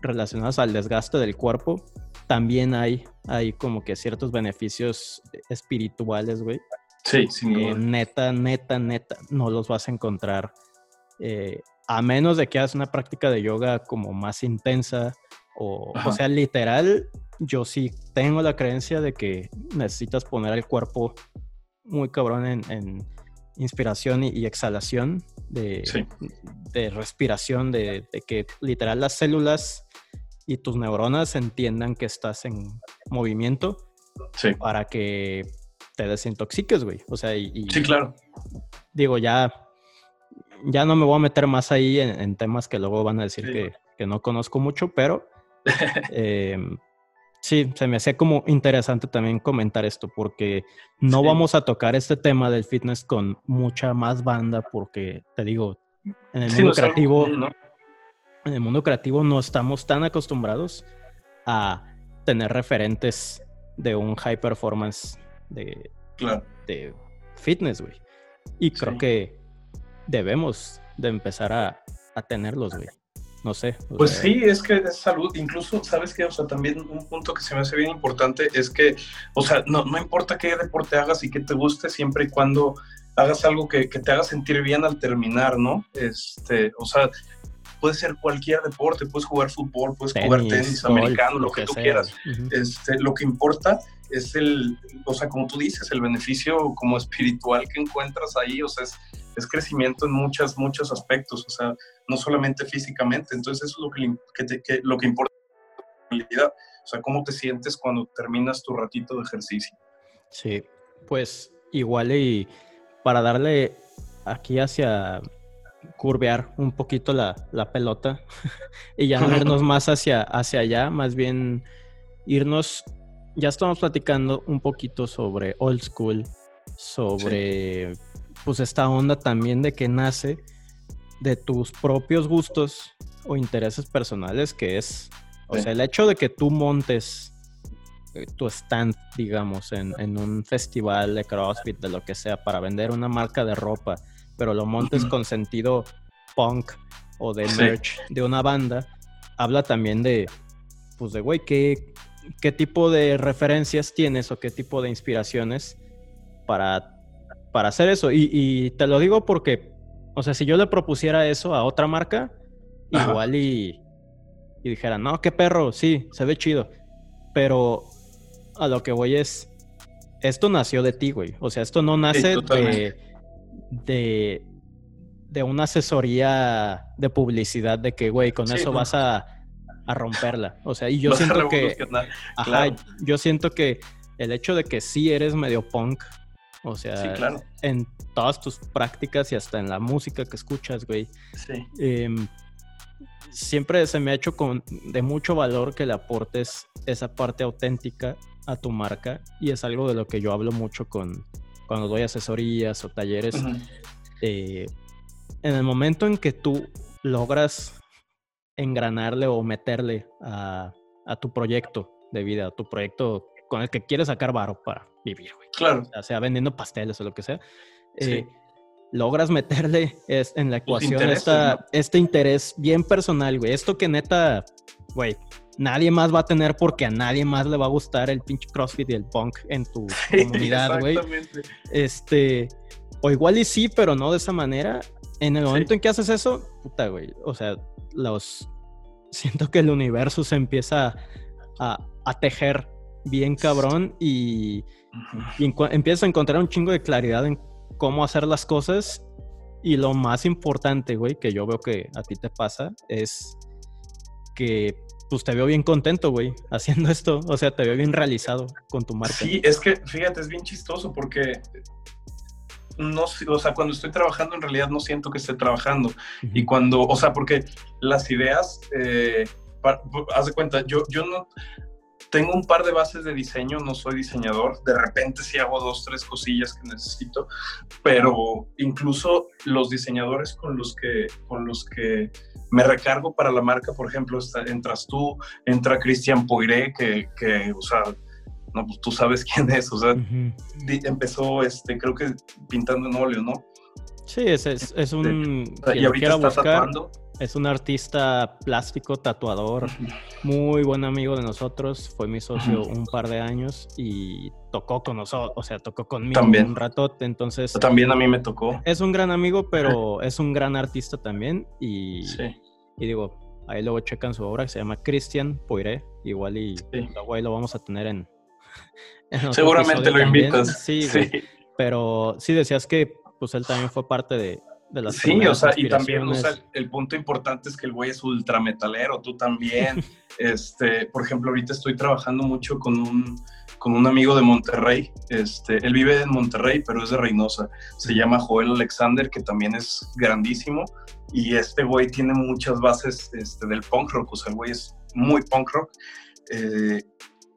relacionados al desgaste del cuerpo, también hay, hay como que ciertos beneficios espirituales, güey. Sí, sin duda. neta, neta, neta, no los vas a encontrar. Eh, a menos de que hagas una práctica de yoga como más intensa o, o sea, literal, yo sí tengo la creencia de que necesitas poner el cuerpo muy cabrón en, inspiración y, exhalación, de, de respiración, de, que literal las células y tus neuronas entiendan que estás en movimiento para que te desintoxiques, güey. O sea, y, sí, claro. Digo, ya, ya no me voy a meter más ahí en, temas que luego van a decir que, que, no conozco mucho, pero eh, Sí, se me hacía como interesante también comentar esto porque no vamos a tocar este tema del fitness con mucha más banda porque te digo, en el mundo creativo en el mundo creativo no estamos tan acostumbrados a tener referentes de un high performance de, de fitness, güey. Y creo que debemos de empezar a, a tenerlos, güey. No sé. Pues sí, es que es salud. Incluso, ¿sabes qué? O sea, también un punto que se me hace bien importante es que, o sea, no, no importa qué deporte hagas y que te guste, siempre y cuando hagas algo que, que, te haga sentir bien al terminar, ¿no? Este, o sea, puede ser cualquier deporte, puedes jugar fútbol, puedes jugar tenis americano, lo, que, tú quieras. este, lo que importa es el, o sea, como tú dices, el beneficio como espiritual que encuentras ahí, o sea, es, es crecimiento en muchos, muchos aspectos, o sea, no solamente físicamente. Entonces, eso es lo que, que, lo que importa en realidad. O sea, cómo te sientes cuando terminas tu ratito de ejercicio. Sí, pues igual y para darle aquí hacia curvear un poquito la, la pelota y ya no irnos más hacia, hacia allá, más bien irnos, ya estamos platicando un poquito sobre old school, sobre pues esta onda también de que nace de tus propios gustos o intereses personales, que es, o sea, el hecho de que tú montes eh, tu stand, digamos, en, un festival de CrossFit, de lo que sea, para vender una marca de ropa, pero lo montes con sentido punk o de merch de una banda, habla también de, pues de, güey, ¿qué, ¿qué tipo de referencias tienes o qué tipo de inspiraciones para, para hacer eso? Y, te lo digo porque, o sea, si yo le propusiera eso a otra marca, igual y, y dijera, no, qué perro, sí, se ve chido. Pero a lo que voy es, esto nació de ti, güey. O sea, esto no nace de, de, una asesoría de publicidad de que, güey, con eso vas a, a, romperla. O sea, y yo siento que, ajá, yo siento que el hecho de que sí eres medio punk, o sea, en todas tus prácticas y hasta en la música que escuchas, güey. Sí. Em, siempre se me ha hecho con, de mucho valor que le aportes esa parte auténtica a tu marca y es algo de lo que yo hablo mucho con cuando doy asesorías o talleres. Eh, en el momento en que tú logras engranarle o meterle a, tu proyecto de vida, a tu proyecto con el que quieres sacar varo para vivir, güey. Claro. O sea, vendiendo pasteles o lo que sea. Eh, logras meterle en la ecuación este interés bien personal, güey. Esto que neta, güey, nadie más va a tener porque a nadie más le va a gustar el pinche CrossFit y el punk en tu comunidad, güey. Este, o igual y sí, pero no de esa manera. En el momento en que haces eso, puta, güey, o sea, los siento que el universo se empieza a, tejer bien cabrón y, y empiezas a encontrar un chingo de claridad en cómo hacer las cosas y lo más importante, güey, que yo veo que a ti te pasa es que pues te veo bien contento, güey, haciendo esto. O sea, te veo bien realizado con tu marca. Sí, es que, fíjate, es bien chistoso porque no, o sea, cuando estoy trabajando en realidad no siento que esté trabajando. Y cuando, o sea, porque las ideas, eh, haz de cuenta, yo, yo no, tengo un par de bases de diseño, no soy diseñador, de repente sí hago dos, tres cosillas que necesito, pero incluso los diseñadores con los que, con los que me recargo para la marca, por ejemplo, entras tú, entra Cristian Poiré, que, que, o sea, no, pues tú sabes quién es, o sea, empezó, este, creo que pintando en óleo, ¿no? Sí, es, es, es un... y ahorita está tatuando es un artista plástico, tatuador, muy buen amigo de nosotros. Fue mi socio un par de años y tocó con nosotros, o sea, tocó conmigo un ratote. Entonces. También a mí me tocó. Es un gran amigo, pero es un gran artista también. Y, y digo, ahí luego checan su obra que se llama Christian Poiré. Igual y luego ahí lo vamos a tener en. Seguramente lo invitas. Sí, sí. Pero sí decías que pues él también fue parte de, Sí, o sea, y también o sea, el punto importante es que el güey es ultra metalero, tú también. este, por ejemplo, ahorita estoy trabajando mucho con un, con un amigo de Monterrey. Este, él vive en Monterrey, pero es de Reynosa. Se llama Joel Alexander, que también es grandísimo. Y este güey tiene muchas bases este, del punk rock, o sea, el güey es muy punk rock. Eh,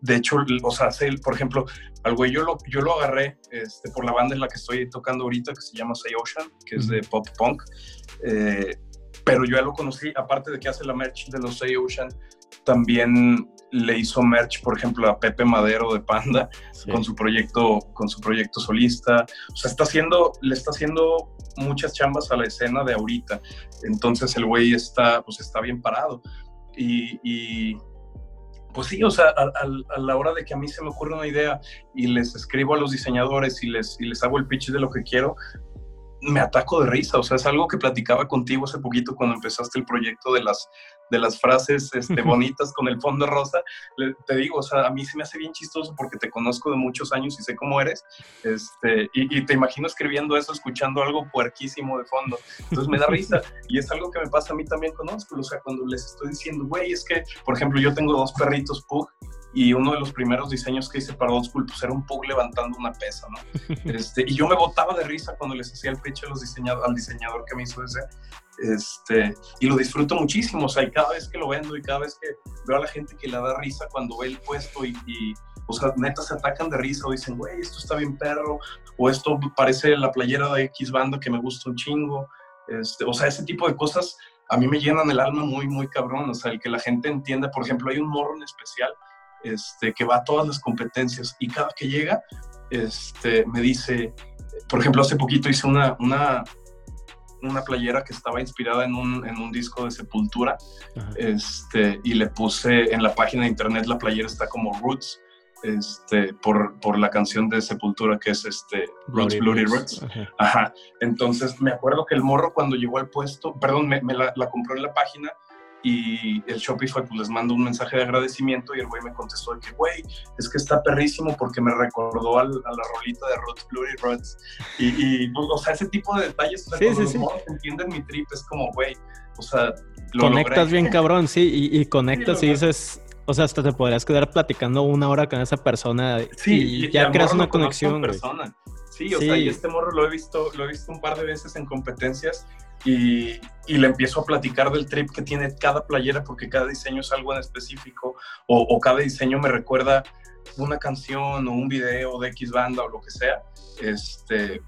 de hecho, o sea, por ejemplo, al güey yo lo, yo lo agarré este, por la banda en la que estoy tocando ahorita, que se llama Say Ocean, que es de pop punk. Eh, pero yo ya lo conocí, aparte de que hace la merch de los Say Ocean, también le hizo merch, por ejemplo, a Pepe Madero de Panda con su proyecto, con su proyecto solista. O sea, está haciendo, le está haciendo muchas chambas a la escena de ahorita. Entonces el güey está, pues está bien parado. y, pues sí, o sea, a, la hora de que a mí se me ocurre una idea y les escribo a los diseñadores y les, y les hago el pitch de lo que quiero, me ataco de risa, o sea, es algo que platicaba contigo hace poquito cuando empezaste el proyecto de las, de las frases este, bonitas con el fondo rosa. te digo, o sea, a mí se me hace bien chistoso porque te conozco de muchos años y sé cómo eres, este, y, te imagino escribiendo eso, escuchando algo puerquísimo de fondo. Entonces me da risa y es algo que me pasa a mí también con Oscar, o sea, cuando les estoy diciendo, güey, es que, por ejemplo, yo tengo dos perritos Pug y uno de los primeros diseños que hice para Old School pues era un Pug levantando una pesa, ¿no? Este, y yo me botaba de risa cuando les hacía el pitch a los diseñador, al diseñador que me hizo ese, este, y lo disfruto muchísimo, o sea, y cada vez que lo vendo y cada vez que veo a la gente que le da risa cuando ve el puesto y, y o sea, neta se atacan de risa o dicen, güey, esto está bien perro, o esto parece la playera de X banda que me gusta un chingo, Este, o sea, ese tipo de cosas a mí me llenan el alma muy, muy cabrón. O sea, el que la gente entienda, por ejemplo, hay un morro en especial este, que va a todas las competencias y cada que llega, este, me dice, por ejemplo, hace poquito hice una, una, una playera que estaba inspirada en un, en un disco de Sepultura este, y le puse en la página de internet, la playera está como Roots este, por, por la canción de Sepultura que es este, Roots, Bloody Roots. Ajá. Entonces me acuerdo que el morro cuando llegó al puesto, perdón, me, la, la, compró en la página y el Shopify pues les mando un mensaje de agradecimiento y el güey me contestó de que, güey, es que está perrísimo porque me recordó a la rolita de Roots, Bloody Roots. Y, y pues, o sea, ese tipo de detalles, sí, sí, sí. entienden mi trip, es como, güey, o sea... Lo conectas bien cabrón, sí, y, y conectas y dices o sea, hasta te podrías quedar platicando una hora con esa persona sí, y, ya creas una conexión. Persona. Sí, o sea, y este morro lo he visto, lo he visto un par de veces en competencias y, y, le empiezo a platicar del trip que tiene cada playera porque cada diseño es algo en específico o, o cada diseño me recuerda una canción o un video de X banda o lo que sea. Este,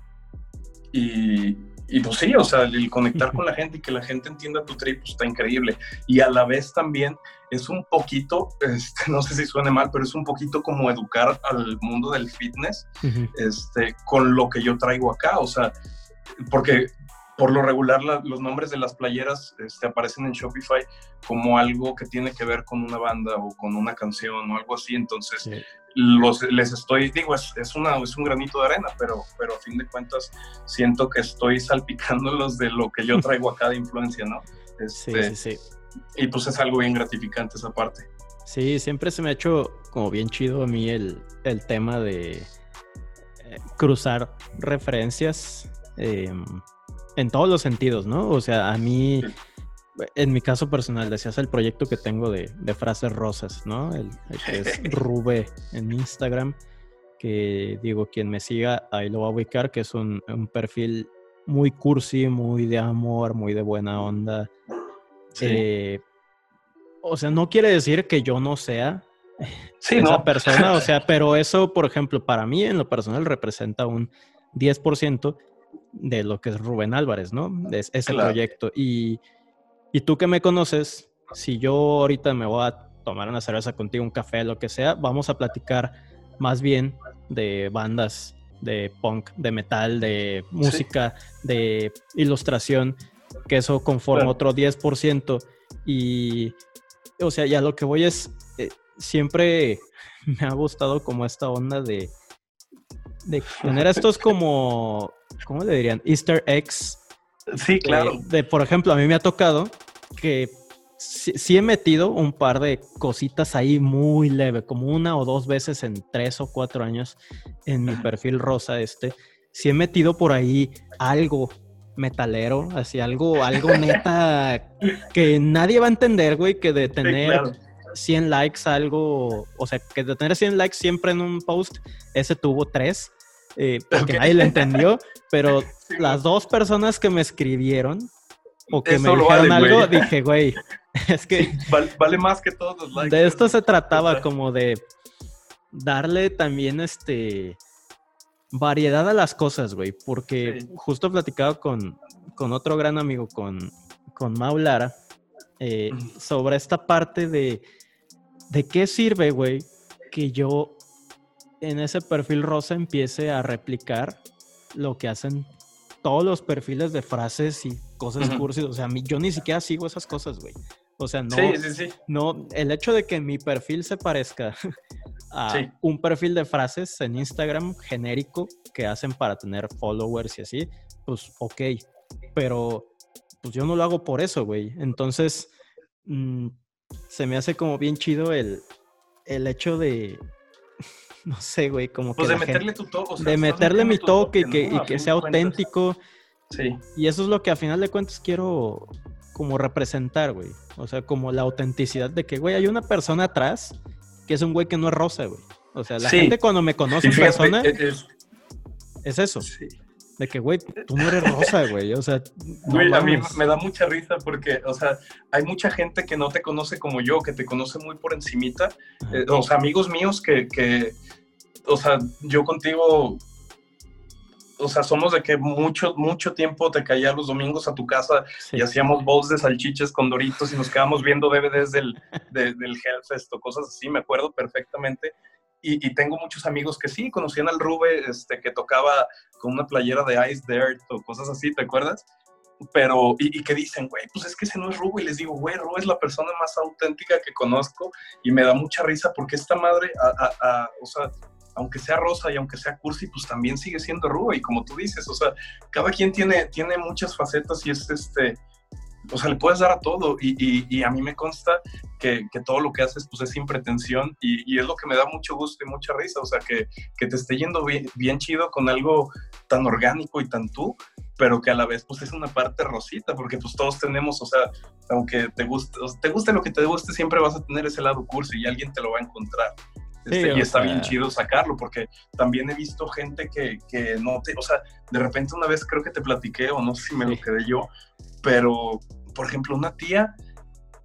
y, y pues sí, o sea, el conectar con la gente y que la gente entienda tu trip pues, está increíble. Y a la vez también es un poquito, este, no sé si suene mal, pero es un poquito como educar al mundo del fitness este, con lo que yo traigo acá. O sea, porque por lo regular los nombres de las playeras este, aparecen en Shopify como algo que tiene que ver con una banda o con una canción o algo así. Entonces, los, les estoy, digo, es, es, una, es un granito de arena, pero, pero a fin de cuentas siento que estoy salpicándolos de lo que yo traigo acá de influencia, ¿no? Este, sí, sí, sí. Y pues es algo bien gratificante esa parte. Sí, siempre se me ha hecho como bien chido a mí el, el tema de eh, cruzar referencias em, en todos los sentidos, ¿no? O sea, a mí en mi caso personal, decías el proyecto que tengo de, frases rosas, ¿no? El, que es Rube en Instagram, que digo, quien me siga, ahí lo va a ubicar, que es un, perfil muy cursi, muy de amor, muy de buena onda. Eh, o sea, no quiere decir que yo no sea esa persona, o sea, pero eso, por ejemplo, para mí en lo personal representa un 10% de lo que es Rubén Álvarez, ¿no? Es ese proyecto. Y y tú que me conoces, si yo ahorita me voy a tomar una cerveza contigo, un café, lo que sea, vamos a platicar más bien de bandas de punk, de metal, de música, de ilustración, que eso conforma otro 10%. Y, o sea, ya lo que voy es, eh, siempre me ha gustado como esta onda de, de tener estos como, ¿cómo le dirían? Easter eggs Sí, claro. de, por ejemplo, a mí me ha tocado que sí, he metido un par de cositas ahí muy leve, como una o dos veces en tres o cuatro años en mi perfil rosa este. Sí he metido por ahí algo metalero, así algo, algo neta que nadie va a entender, güey, que de tener 100 likes algo, o sea, que de tener 100 likes siempre en un post, ese tuvo tres. Eh, porque nadie le entendió, pero las dos personas que me escribieron o que me dijeron algo, dije, güey, es que... vale, más que todos los likes. De esto se trataba como de darle también este variedad a las cosas, güey, porque justo platicaba con, con otro gran amigo, con, con Mau Lara, eh, sobre esta parte de, de qué sirve, güey, que yo en ese perfil rosa empiece a replicar lo que hacen todos los perfiles de frases y cosas cursis. O sea, yo ni siquiera sigo esas cosas, güey. O sea, no, sí, sí, sí. no, el hecho de que mi perfil se parezca a un perfil de frases en Instagram genérico que hacen para tener followers y así, pues ok, pero pues yo no lo hago por eso, güey. Entonces, mm, se me hace como bien chido el, el hecho de, no sé, güey, como pues que... de meterle tu toque. de meterle mi toque, y que, y que sea auténtico. Sí. Y eso es lo que a final de cuentas quiero como representar, güey. O sea, como la autenticidad de que, güey, hay una persona atrás que es un güey que no es rosa, güey. O sea, la gente cuando me conoce en persona es, es eso. Sí. De que, güey, tú no eres rosa, güey. O sea, a mí me da mucha risa porque, o sea, hay mucha gente que no te conoce como yo, que te conoce muy por encimita. Eh, o sea, amigos míos que, que, o sea, yo contigo o sea, somos de que mucho, mucho tiempo te caía los domingos a tu casa y hacíamos bowls de salchiches con doritos y nos quedábamos viendo DVDs del, del Hellfest o cosas así, me acuerdo perfectamente. Y, tengo muchos amigos que sí, conocían al Rube, este, que tocaba con una playera de Ice Dirt o cosas así, ¿te acuerdas? Pero, y, que dicen, güey, pues es que ese no es Rube. Y les digo, güey, Rube es la persona más auténtica que conozco y me da mucha risa porque esta madre, o sea, aunque sea rosa y aunque sea cursi, pues también sigue siendo Rube. Y como tú dices, o sea, cada quien tiene, tiene muchas facetas y es este, o sea, le puedes dar a todo y, a mí me consta que, todo lo que haces pues es sin pretensión y, es lo que me da mucho gusto y mucha risa, o sea, que, te esté yendo bien, chido con algo tan orgánico y tan tú, pero que a la vez pues es una parte rosita, porque pues todos tenemos, o sea, aunque te guste, te guste lo que te guste, siempre vas a tener ese lado curso y alguien te lo va a encontrar. Este, y está bien chido sacarlo, porque también he visto gente que, que, no te, o sea, de repente una vez creo que te platiqué, o no sé si me lo quedé yo, pero, por ejemplo, una tía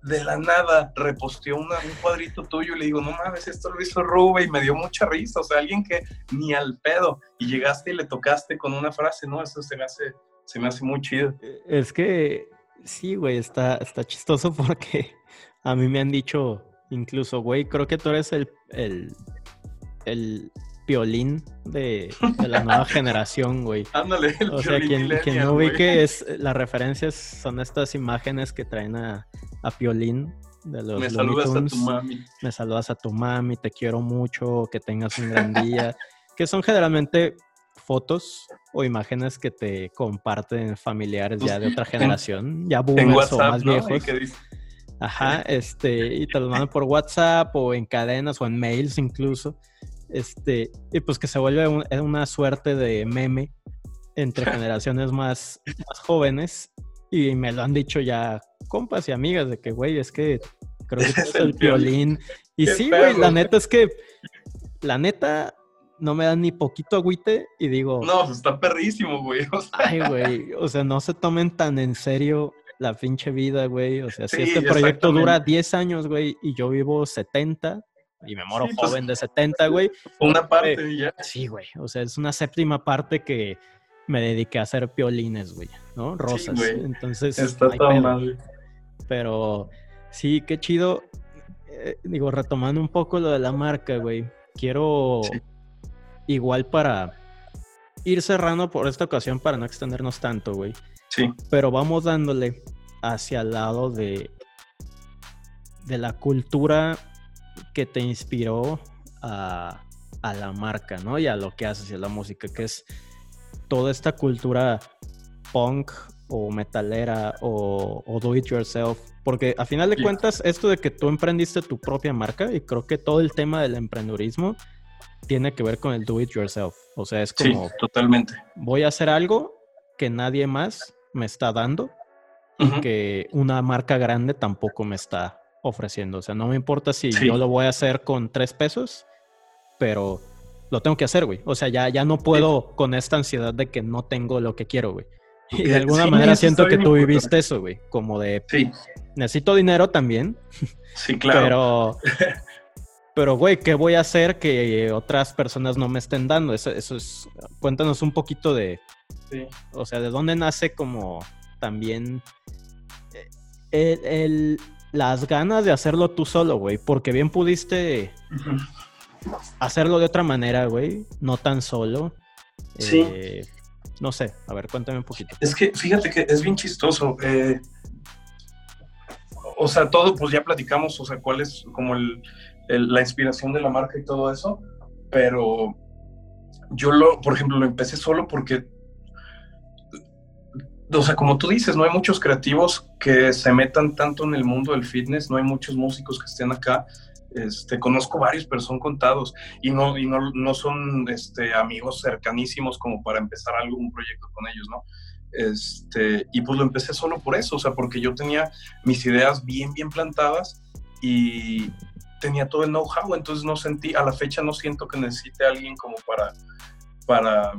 de la nada reposteó un cuadrito tuyo y le digo, no mames, esto lo hizo Rube y me dio mucha risa, o sea, alguien que ni al pedo, y llegaste y le tocaste con una frase, no, eso se me hace, se me hace muy chido. Eh, es que, sí, güey, está, está chistoso porque a mí me han dicho, incluso, güey, creo que tú eres el, el, el violín de, la nueva generación, güey. Ándale, el O sea, quien, quien no ubique es, las referencias son estas imágenes que traen a, a Piolín de los Me saludas a tu mami. Me saludas a tu mami, te quiero mucho, que tengas un gran día. que son generalmente fotos o imágenes que te comparten familiares ya de otra generación, ya boomers o más viejos. Ajá, este, y te lo mandan por WhatsApp o en cadenas o en mails incluso. Este, y pues que se vuelve una suerte de meme entre generaciones más, más jóvenes. Y me lo han dicho ya compas y amigas de que, güey, es que creo que es el violín. Y sí, güey, la neta es que, la neta, no me da ni poquito agüite y digo... No, pues está perrísimo, güey. Ay, güey, o sea, no se tomen tan en serio la pinche vida, güey. O sea, si este proyecto dura 10 años, güey, y yo vivo 70, y me moro pues, joven de 70, güey. Una parte ya. Sí, güey. O sea, es una séptima parte que me dediqué a hacer piolines, güey, ¿no? Rosas. Entonces. Está tan mal. Pero sí, qué chido. Eh, digo, retomando un poco lo de la marca, güey. Quiero. Igual para ir cerrando por esta ocasión para no extendernos tanto, güey. Sí. Pero vamos dándole hacia el lado de, de la cultura que te inspiró a, la marca, ¿no? Y a lo que haces y a la música, que es toda esta cultura punk o metalera o, do it yourself. Porque a final de cuentas, esto de que tú emprendiste tu propia marca, y creo que todo el tema del emprendedurismo tiene que ver con el do it yourself. O sea, es como. Sí, totalmente. Voy a hacer algo que nadie más me está dando y que una marca grande tampoco me está ofreciendo. O sea, no me importa si yo lo voy a hacer con tres pesos, pero lo tengo que hacer, güey. O sea, ya, ya no puedo con esta ansiedad de que no tengo lo que quiero, güey. Y de alguna manera siento que tú viviste eso, güey. Como de, sí. necesito dinero también. Sí, claro. Pero, pero, güey, ¿qué voy a hacer que otras personas no me estén dando? Eso, eso es, cuéntanos un poquito de, sí. o sea, de dónde nace como también eh, el las ganas de hacerlo tú solo, güey, porque bien pudiste hacerlo de otra manera, güey, no tan solo. Sí. Eh, no sé, a ver, cuéntame un poquito. Es que fíjate que es bien chistoso. Eh, o sea, todo, pues ya platicamos, o sea, cuál es como la inspiración de la marca y todo eso, pero yo lo, por ejemplo, lo empecé solo porque o sea, como tú dices, no hay muchos creativos que se metan tanto en el mundo del fitness, no hay muchos músicos que estén acá. Este, conozco varios, pero son contados y no, y no, no son este, amigos cercanísimos como para empezar algún proyecto con ellos, ¿no? Este, y pues lo empecé solo por eso, o sea, porque yo tenía mis ideas bien, bien plantadas y tenía todo el know-how, entonces no sentí, a la fecha no siento que necesite a alguien como para, para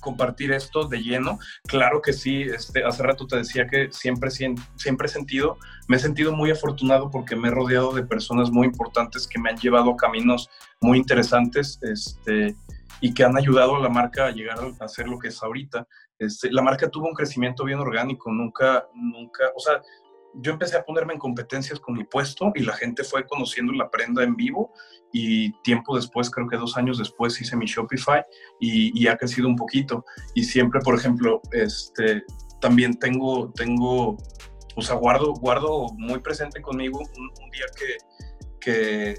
compartir esto de lleno. Claro que sí, este, hace rato te decía que siempre, siempre he sentido, me he sentido muy afortunado porque me he rodeado de personas muy importantes que me han llevado a caminos muy interesantes. Este, y que han ayudado a la marca a llegar a ser lo que es ahorita. Este, la marca tuvo un crecimiento bien orgánico, nunca, nunca, o sea, yo empecé a ponerme en competencias con mi puesto y la gente fue conociendo la prenda en vivo y tiempo después, creo que dos años después hice mi Shopify y, ha crecido un poquito. Y siempre, por ejemplo, este, también tengo, tengo, o sea, guardo, guardo muy presente conmigo un, día que, que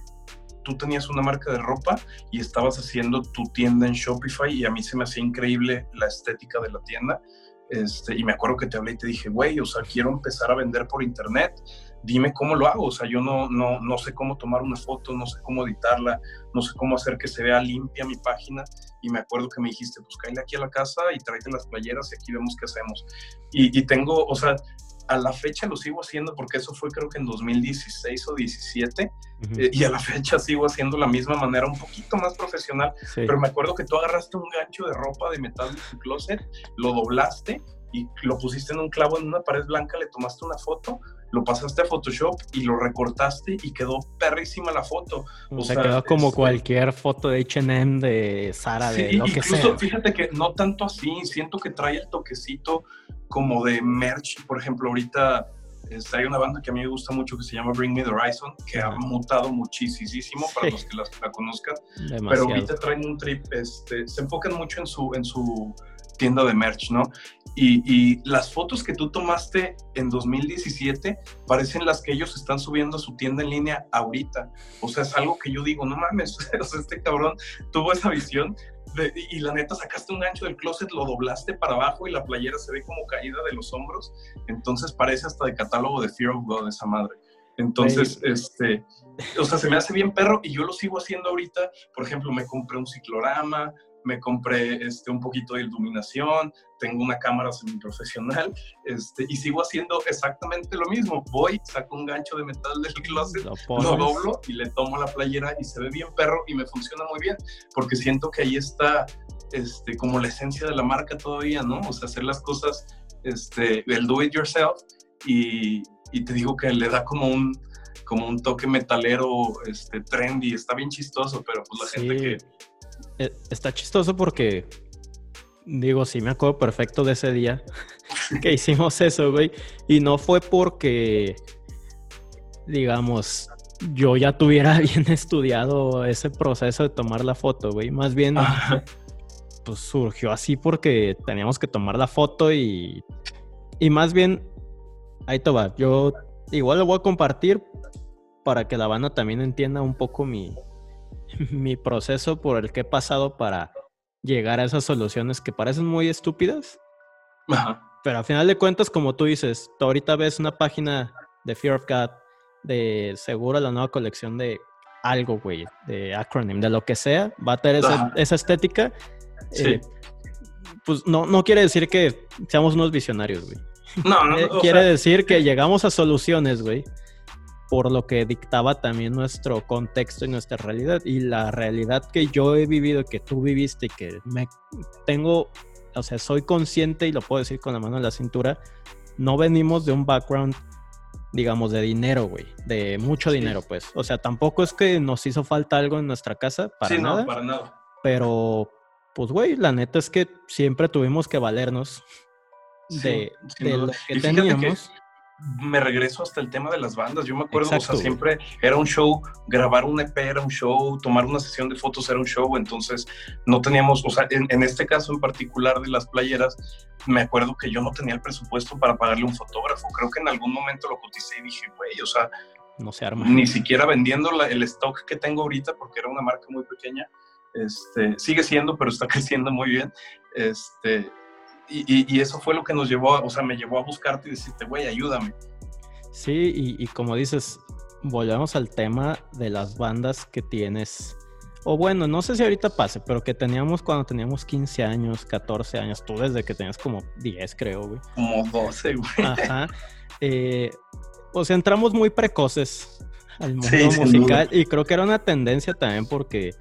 tú tenías una marca de ropa y estabas haciendo tu tienda en Shopify y a mí se me hacía increíble la estética de la tienda este, y me acuerdo que te hablé y te dije, güey, o sea, quiero empezar a vender por internet, dime cómo lo hago, o sea, yo no, no, no sé cómo tomar una foto, no sé cómo editarla, no sé cómo hacer que se vea limpia mi página, y me acuerdo que me dijiste, pues cállate aquí a la casa y tráete las playeras y aquí vemos qué hacemos. Y, y tengo, o sea, a la fecha lo sigo haciendo porque eso fue creo que en 2016 o 17 eh, y a la fecha sigo haciendo la misma manera un poquito más profesional, pero me acuerdo que tú agarraste un gancho de ropa de metal de tu closet, lo doblaste y lo pusiste en un clavo en una pared blanca, le tomaste una foto, lo pasaste a Photoshop y lo recortaste y quedó perrísima la foto. O, sea, quedó como este cualquier foto de H&M, de Sara, de lo que sea. Fíjate que no tanto así, siento que trae el toquecito como de merch. Por ejemplo, ahorita este, hay una banda que a mí me gusta mucho que se llama Bring Me the Horizon, que ha mutado muchísimo para los que la, conozcan. Pero ahorita traen un trip, este, se enfocan mucho en su, en su tienda de merch, ¿no? Y, las fotos que tú tomaste en 2017 parecen las que ellos están subiendo a su tienda en línea ahorita. O sea, es algo que yo digo, no mames, este cabrón tuvo esa visión y la neta sacaste un gancho del closet, lo doblaste para abajo y la playera se ve como caída de los hombros. Entonces parece hasta de catálogo de Fear of God esa madre. Entonces, este, o sea, se me hace bien perro y yo lo sigo haciendo ahorita. Por ejemplo, me compré un ciclorama, me compré este, un poquito de iluminación, tengo una cámara semiprofesional este, y sigo haciendo exactamente lo mismo. Voy, saco un gancho de metal del closet, lo, doblo y le tomo la playera y se ve bien perro y me funciona muy bien porque siento que ahí está este, como la esencia de la marca todavía, ¿no? O sea, hacer las cosas, este, el do it yourself y, y te digo que le da como un, como un toque metalero este, trendy, está bien chistoso, pero pues la gente que está chistoso porque, digo, sí me acuerdo perfecto de ese día que hicimos eso, güey. Y no fue porque, digamos, yo ya tuviera bien estudiado ese proceso de tomar la foto, güey. Más bien, pues surgió así porque teníamos que tomar la foto y, y más bien, ahí te va. Yo igual lo voy a compartir para que la banda también entienda un poco mi, mi proceso por el que he pasado para llegar a esas soluciones que parecen muy estúpidas. Pero al final de cuentas, como tú dices, tú ahorita ves una página de Fear of God, de seguro la nueva colección de algo, güey, de acronym, de lo que sea, va a tener esa, estética. Eh, pues no, no quiere decir que seamos unos visionarios, güey. No, no, eh, Quiere decir que llegamos a soluciones, güey, por lo que dictaba también nuestro contexto y nuestra realidad. Y la realidad que yo he vivido, que tú viviste y que me tengo, o sea, soy consciente y lo puedo decir con la mano en la cintura, no venimos de un background, digamos, de dinero, güey, de mucho dinero, pues. O sea, tampoco es que nos hizo falta algo en nuestra casa, para sí, nada. No, para nada. Pero, pues, güey, la neta es que siempre tuvimos que valernos de, lo que teníamos me regreso hasta el tema de las bandas. Yo me acuerdo, o sea, siempre era un show, grabar un EP era un show, tomar una sesión de fotos era un show, entonces no teníamos, o sea, en, este caso en particular de las playeras, me acuerdo que yo no tenía el presupuesto para pagarle un fotógrafo. Creo que en algún momento lo coticé y dije, güey, o sea, no se arma. Ni siquiera vendiendo el stock que tengo ahorita, porque era una marca muy pequeña, este, sigue siendo, pero está creciendo muy bien. Este, y, eso fue lo que nos llevó, o sea, me llevó a buscarte y decirte, güey, ayúdame. Sí, y, como dices, volvemos al tema de las bandas que tienes. O bueno, no sé si ahorita pase, pero que teníamos cuando teníamos 15 años, 14 años, tú desde que tenías como 10, creo, güey. Como 12, güey. Ajá. Eh, o sea, entramos muy precoces al mundo musical y creo que era una tendencia también porque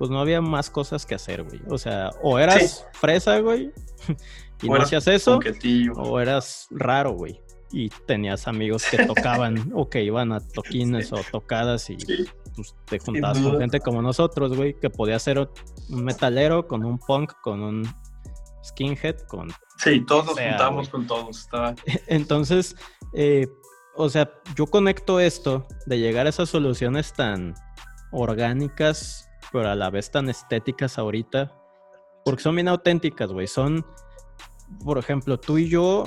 pues no había más cosas que hacer, güey. O sea, o eras fresa, güey, y no hacías eso, o eras raro, güey. Y tenías amigos que tocaban o que iban a toquines o tocadas y pues, te juntabas con gente como nosotros, güey, que podía ser un metalero con un punk, con un skinhead, con... Sí, todos nos juntamos con todos. Entonces, eh, o sea, yo conecto esto de llegar a esas soluciones tan orgánicas, pero a la vez tan estéticas ahorita, porque son bien auténticas, güey. Son, por ejemplo, tú y yo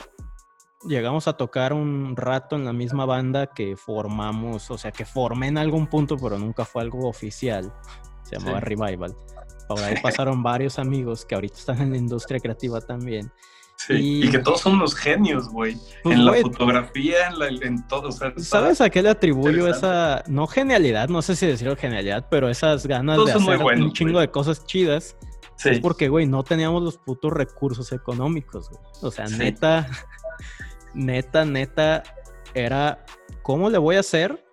llegamos a tocar un rato en la misma banda que formamos, o sea, que formé en algún punto, pero nunca fue algo oficial. Se llamaba Revival. Por ahí pasaron varios amigos que ahorita están en la industria creativa también. Sí, y, que todos son unos genios, güey. Pues, en la fotografía, en, la, en todo. ¿Sabes a qué le atribuyo esa, no genialidad, no sé si decirlo genialidad, pero esas ganas de hacer un chingo de cosas chidas? Sí. Es porque, güey, no teníamos los putos recursos económicos, güey. O sea, neta, neta, neta, era, ¿cómo le voy a hacer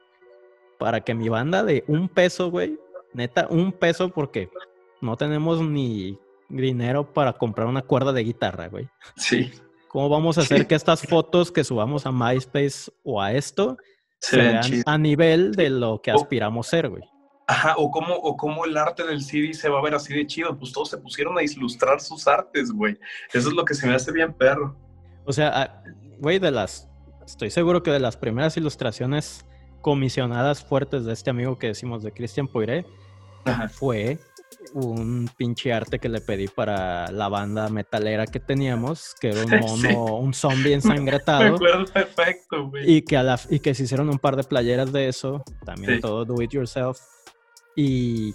para que mi banda de un peso, güey, neta, un peso, porque no tenemos ni dinero para comprar una cuerda de guitarra, güey. Sí. ¿Cómo vamos a hacer que estas fotos que subamos a MySpace o a esto sean a nivel de lo que aspiramos ser, güey? Ajá, o cómo, o cómo el arte del CD se va a ver así de chido. Pues todos se pusieron a ilustrar sus artes, güey. Eso es lo que se me hace bien perro. O sea, ah, güey, de las. Estoy seguro que de las primeras ilustraciones comisionadas fuertes de este amigo que decimos de Christian Poiré fue un pinche arte que le pedí para la banda metalera que teníamos, que era un mono, un zombie ensangretado. Me acuerdo perfecto, güey. Y que, a la, y que se hicieron un par de playeras de eso, también todo do it yourself. Y,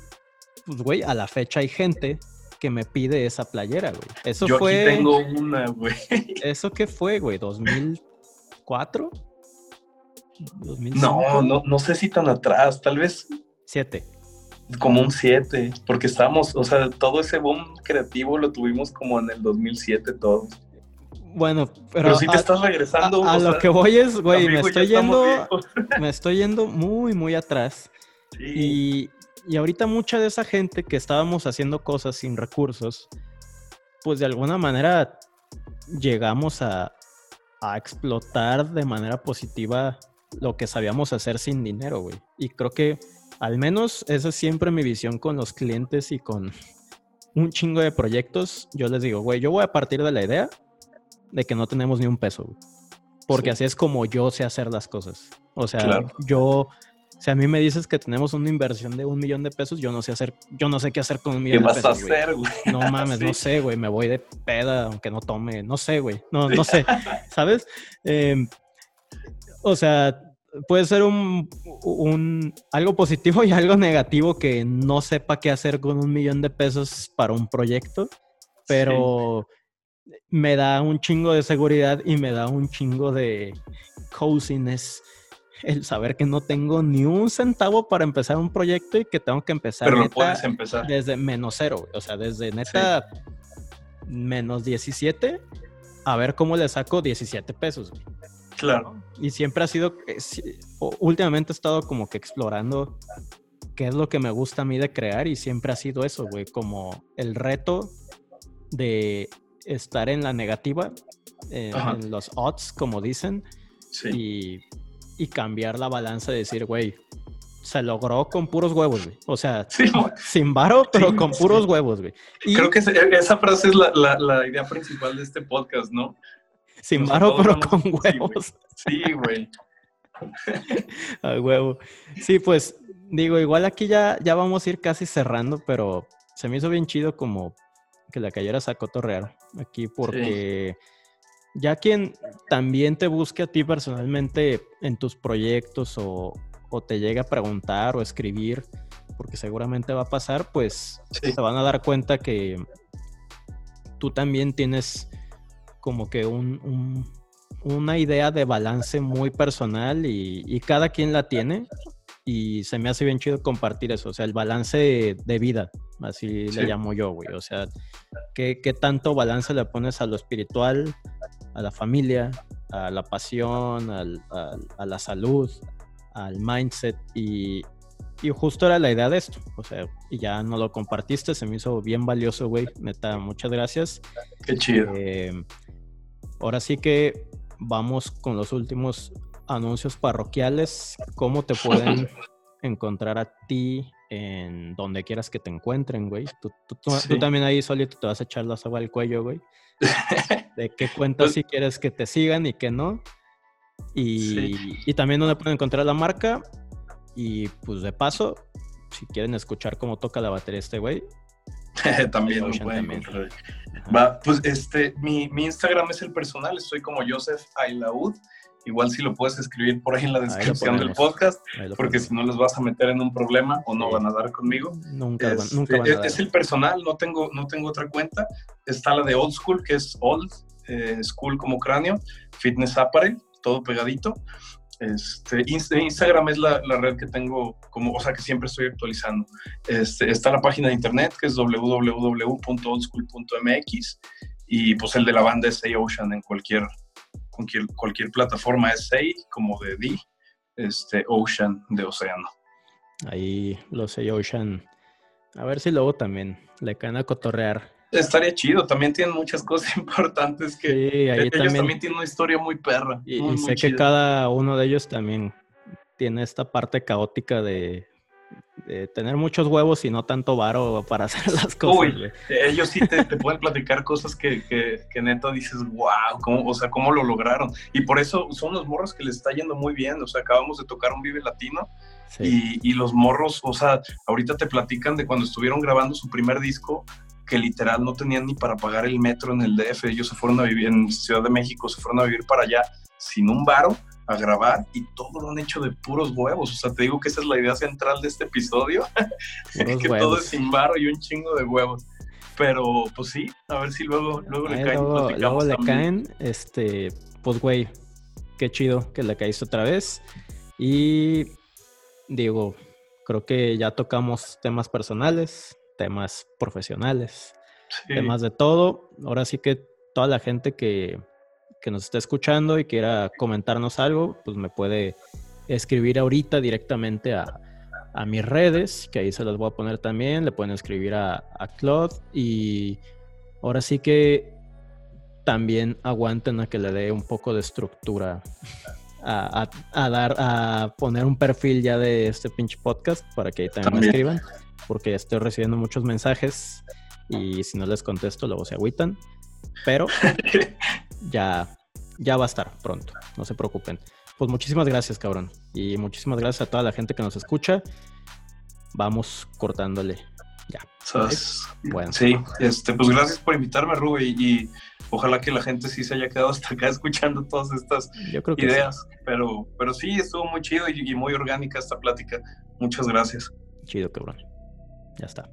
pues, güey, a la fecha hay gente que me pide esa playera, güey. Eso Yo fue. Aquí tengo una, güey. ¿Eso qué fue, güey? ¿2004? No, no, no sé si tan atrás, tal vez. Siete como un 7, porque estábamos, o sea, todo ese boom creativo lo tuvimos como en el 2007 todos. Bueno, pero, pero si te estás regresando. A, lo que voy es, güey, me estoy yendo, me estoy yendo muy, muy atrás. Y, y ahorita mucha de esa gente que estábamos haciendo cosas sin recursos, pues de alguna manera llegamos a, a explotar de manera positiva lo que sabíamos hacer sin dinero, güey. Y creo que al menos esa es siempre mi visión con los clientes y con un chingo de proyectos. Yo les digo, güey, yo voy a partir de la idea de que no tenemos ni un peso, Porque así es como yo sé hacer las cosas. O sea, yo, si a mí me dices que tenemos una inversión de un millón de pesos, yo no sé hacer, yo no sé qué hacer con un millón de pesos. ¿Qué vas a hacer, güey? No mames, no sé, güey, me voy de peda aunque no tome, no sé, güey, no, no sé, ¿sabes? Em, o sea, puede ser un, algo positivo y algo negativo que no sepa qué hacer con un millón de pesos para un proyecto, pero me da un chingo de seguridad y me da un chingo de coziness el saber que no tengo ni un centavo para empezar un proyecto y que tengo que empezar, empezar. desde menos cero, o sea, desde neta menos 17 a ver cómo le saco 17 pesos. Claro. Y siempre ha sido, eh, últimamente he estado como que explorando qué es lo que me gusta a mí de crear y siempre ha sido eso, güey, como el reto de estar en la negativa, en los odds, como dicen, y, cambiar la balanza de decir, güey, se logró con puros huevos, güey. O sea, sin varo, pero con puros huevos, güey. Creo que esa frase es la, la idea principal de este podcast, ¿no? Sin maro, pero con huevos. Sí, güey. A huevo. Sí, pues digo, igual aquí ya, ya vamos a ir casi cerrando, pero se me hizo bien chido como que la cayera a cotorrear aquí porque ya quien también te busque a ti personalmente en tus proyectos o, o te llegue a preguntar o escribir, porque seguramente va a pasar, pues se van a dar cuenta que tú también tienes como que un, una idea de balance muy personal y, cada quien la tiene y se me hace bien chido compartir eso, o sea, el balance de, vida, así le llamo yo, güey, o sea, ¿qué, tanto balance le pones a lo espiritual, a la familia, a la pasión, a la salud, al mindset y, y justo era la idea de esto, o sea, y ya no lo compartiste, se me hizo bien valioso, güey, neta, muchas gracias. Qué chido. Eh, Ahora sí que vamos con los últimos anuncios parroquiales. ¿Cómo te pueden encontrar a ti en donde quieras que te encuentren, güey. Tú, también ahí solito te vas a echar la soga al cuello, güey. de qué cuentas si quieres que te sigan y qué no. Y, y también donde pueden encontrar la marca. Y pues de paso, si quieren escuchar cómo toca la batería este güey. también lo pueden encontrar. Va, pues este, mi, mi, Instagram es el personal, estoy como Joseph Ailaud. Igual si lo puedes escribir por ahí en la descripción del podcast, porque si no les vas a meter en un problema o no van a dar conmigo. Nunca, van, nunca van a dar. Es el personal, no tengo, no tengo otra cuenta. Está la de Old School, que es Old eh, School como cráneo, Fitness Apparel, todo pegadito. Este, Instagram es la, red que tengo, como, o sea, que siempre estoy actualizando. Este, está la página de internet que es www.oldschool.mx y pues el de la banda es Say Ocean en cualquier cualquier, cualquier plataforma es Say, como de D, este, Ocean, de océano. Ahí los Say Ocean. A ver si luego también le caen a cotorrear. Estaría chido, también tienen muchas cosas importantes que sí, ellos también... tienen una historia muy perra. Y, sé que cada uno de ellos también tiene esta parte caótica de, de tener muchos huevos y no tanto varo para hacer las cosas. Uy, ellos sí te, pueden platicar cosas que, que, que, neta dices, wow, ¿cómo, o sea, ¿cómo lo lograron? Y por eso son los morros que les está yendo muy bien. O sea, acabamos de tocar un Vive Latino y, y, los morros, o sea, ahorita te platican de cuando estuvieron grabando su primer disco que literal no tenían ni para pagar el metro en el DF. Ellos se fueron a vivir en Ciudad de México, se fueron a vivir para allá sin un varo a grabar y todo lo han hecho de puros huevos. O sea, te digo que esa es la idea central de este episodio, que todo es sin barro y un chingo de huevos. Pero pues sí, a ver si luego, luego le caen. Luego, le caen, este, pues güey, qué chido que le caíste otra vez. Y digo, creo que ya tocamos temas personales, temas profesionales, temas de todo. Ahora sí que toda la gente que, que nos está escuchando y quiera comentarnos algo, pues me puede escribir ahorita directamente a, a mis redes, que ahí se las voy a poner también. Le pueden escribir a, a Claude y ahora sí que también aguanten a que le dé un poco de estructura a, a, dar, a poner un perfil ya de este pinche podcast para que también, me escriban, porque estoy recibiendo muchos mensajes y si no les contesto luego se agüitan. Pero ya, ya va a estar pronto, no se preocupen. Pues muchísimas gracias, cabrón. Y muchísimas gracias a toda la gente que nos escucha. Vamos cortándole. Ya. Bueno. Sí, este, pues gracias por invitarme, Rubén, y, ojalá que la gente sí se haya quedado hasta acá escuchando todas estas ideas. Pero, pero sí, estuvo muy chido y muy orgánica esta plática. Muchas gracias. Chido, cabrón. Ya está.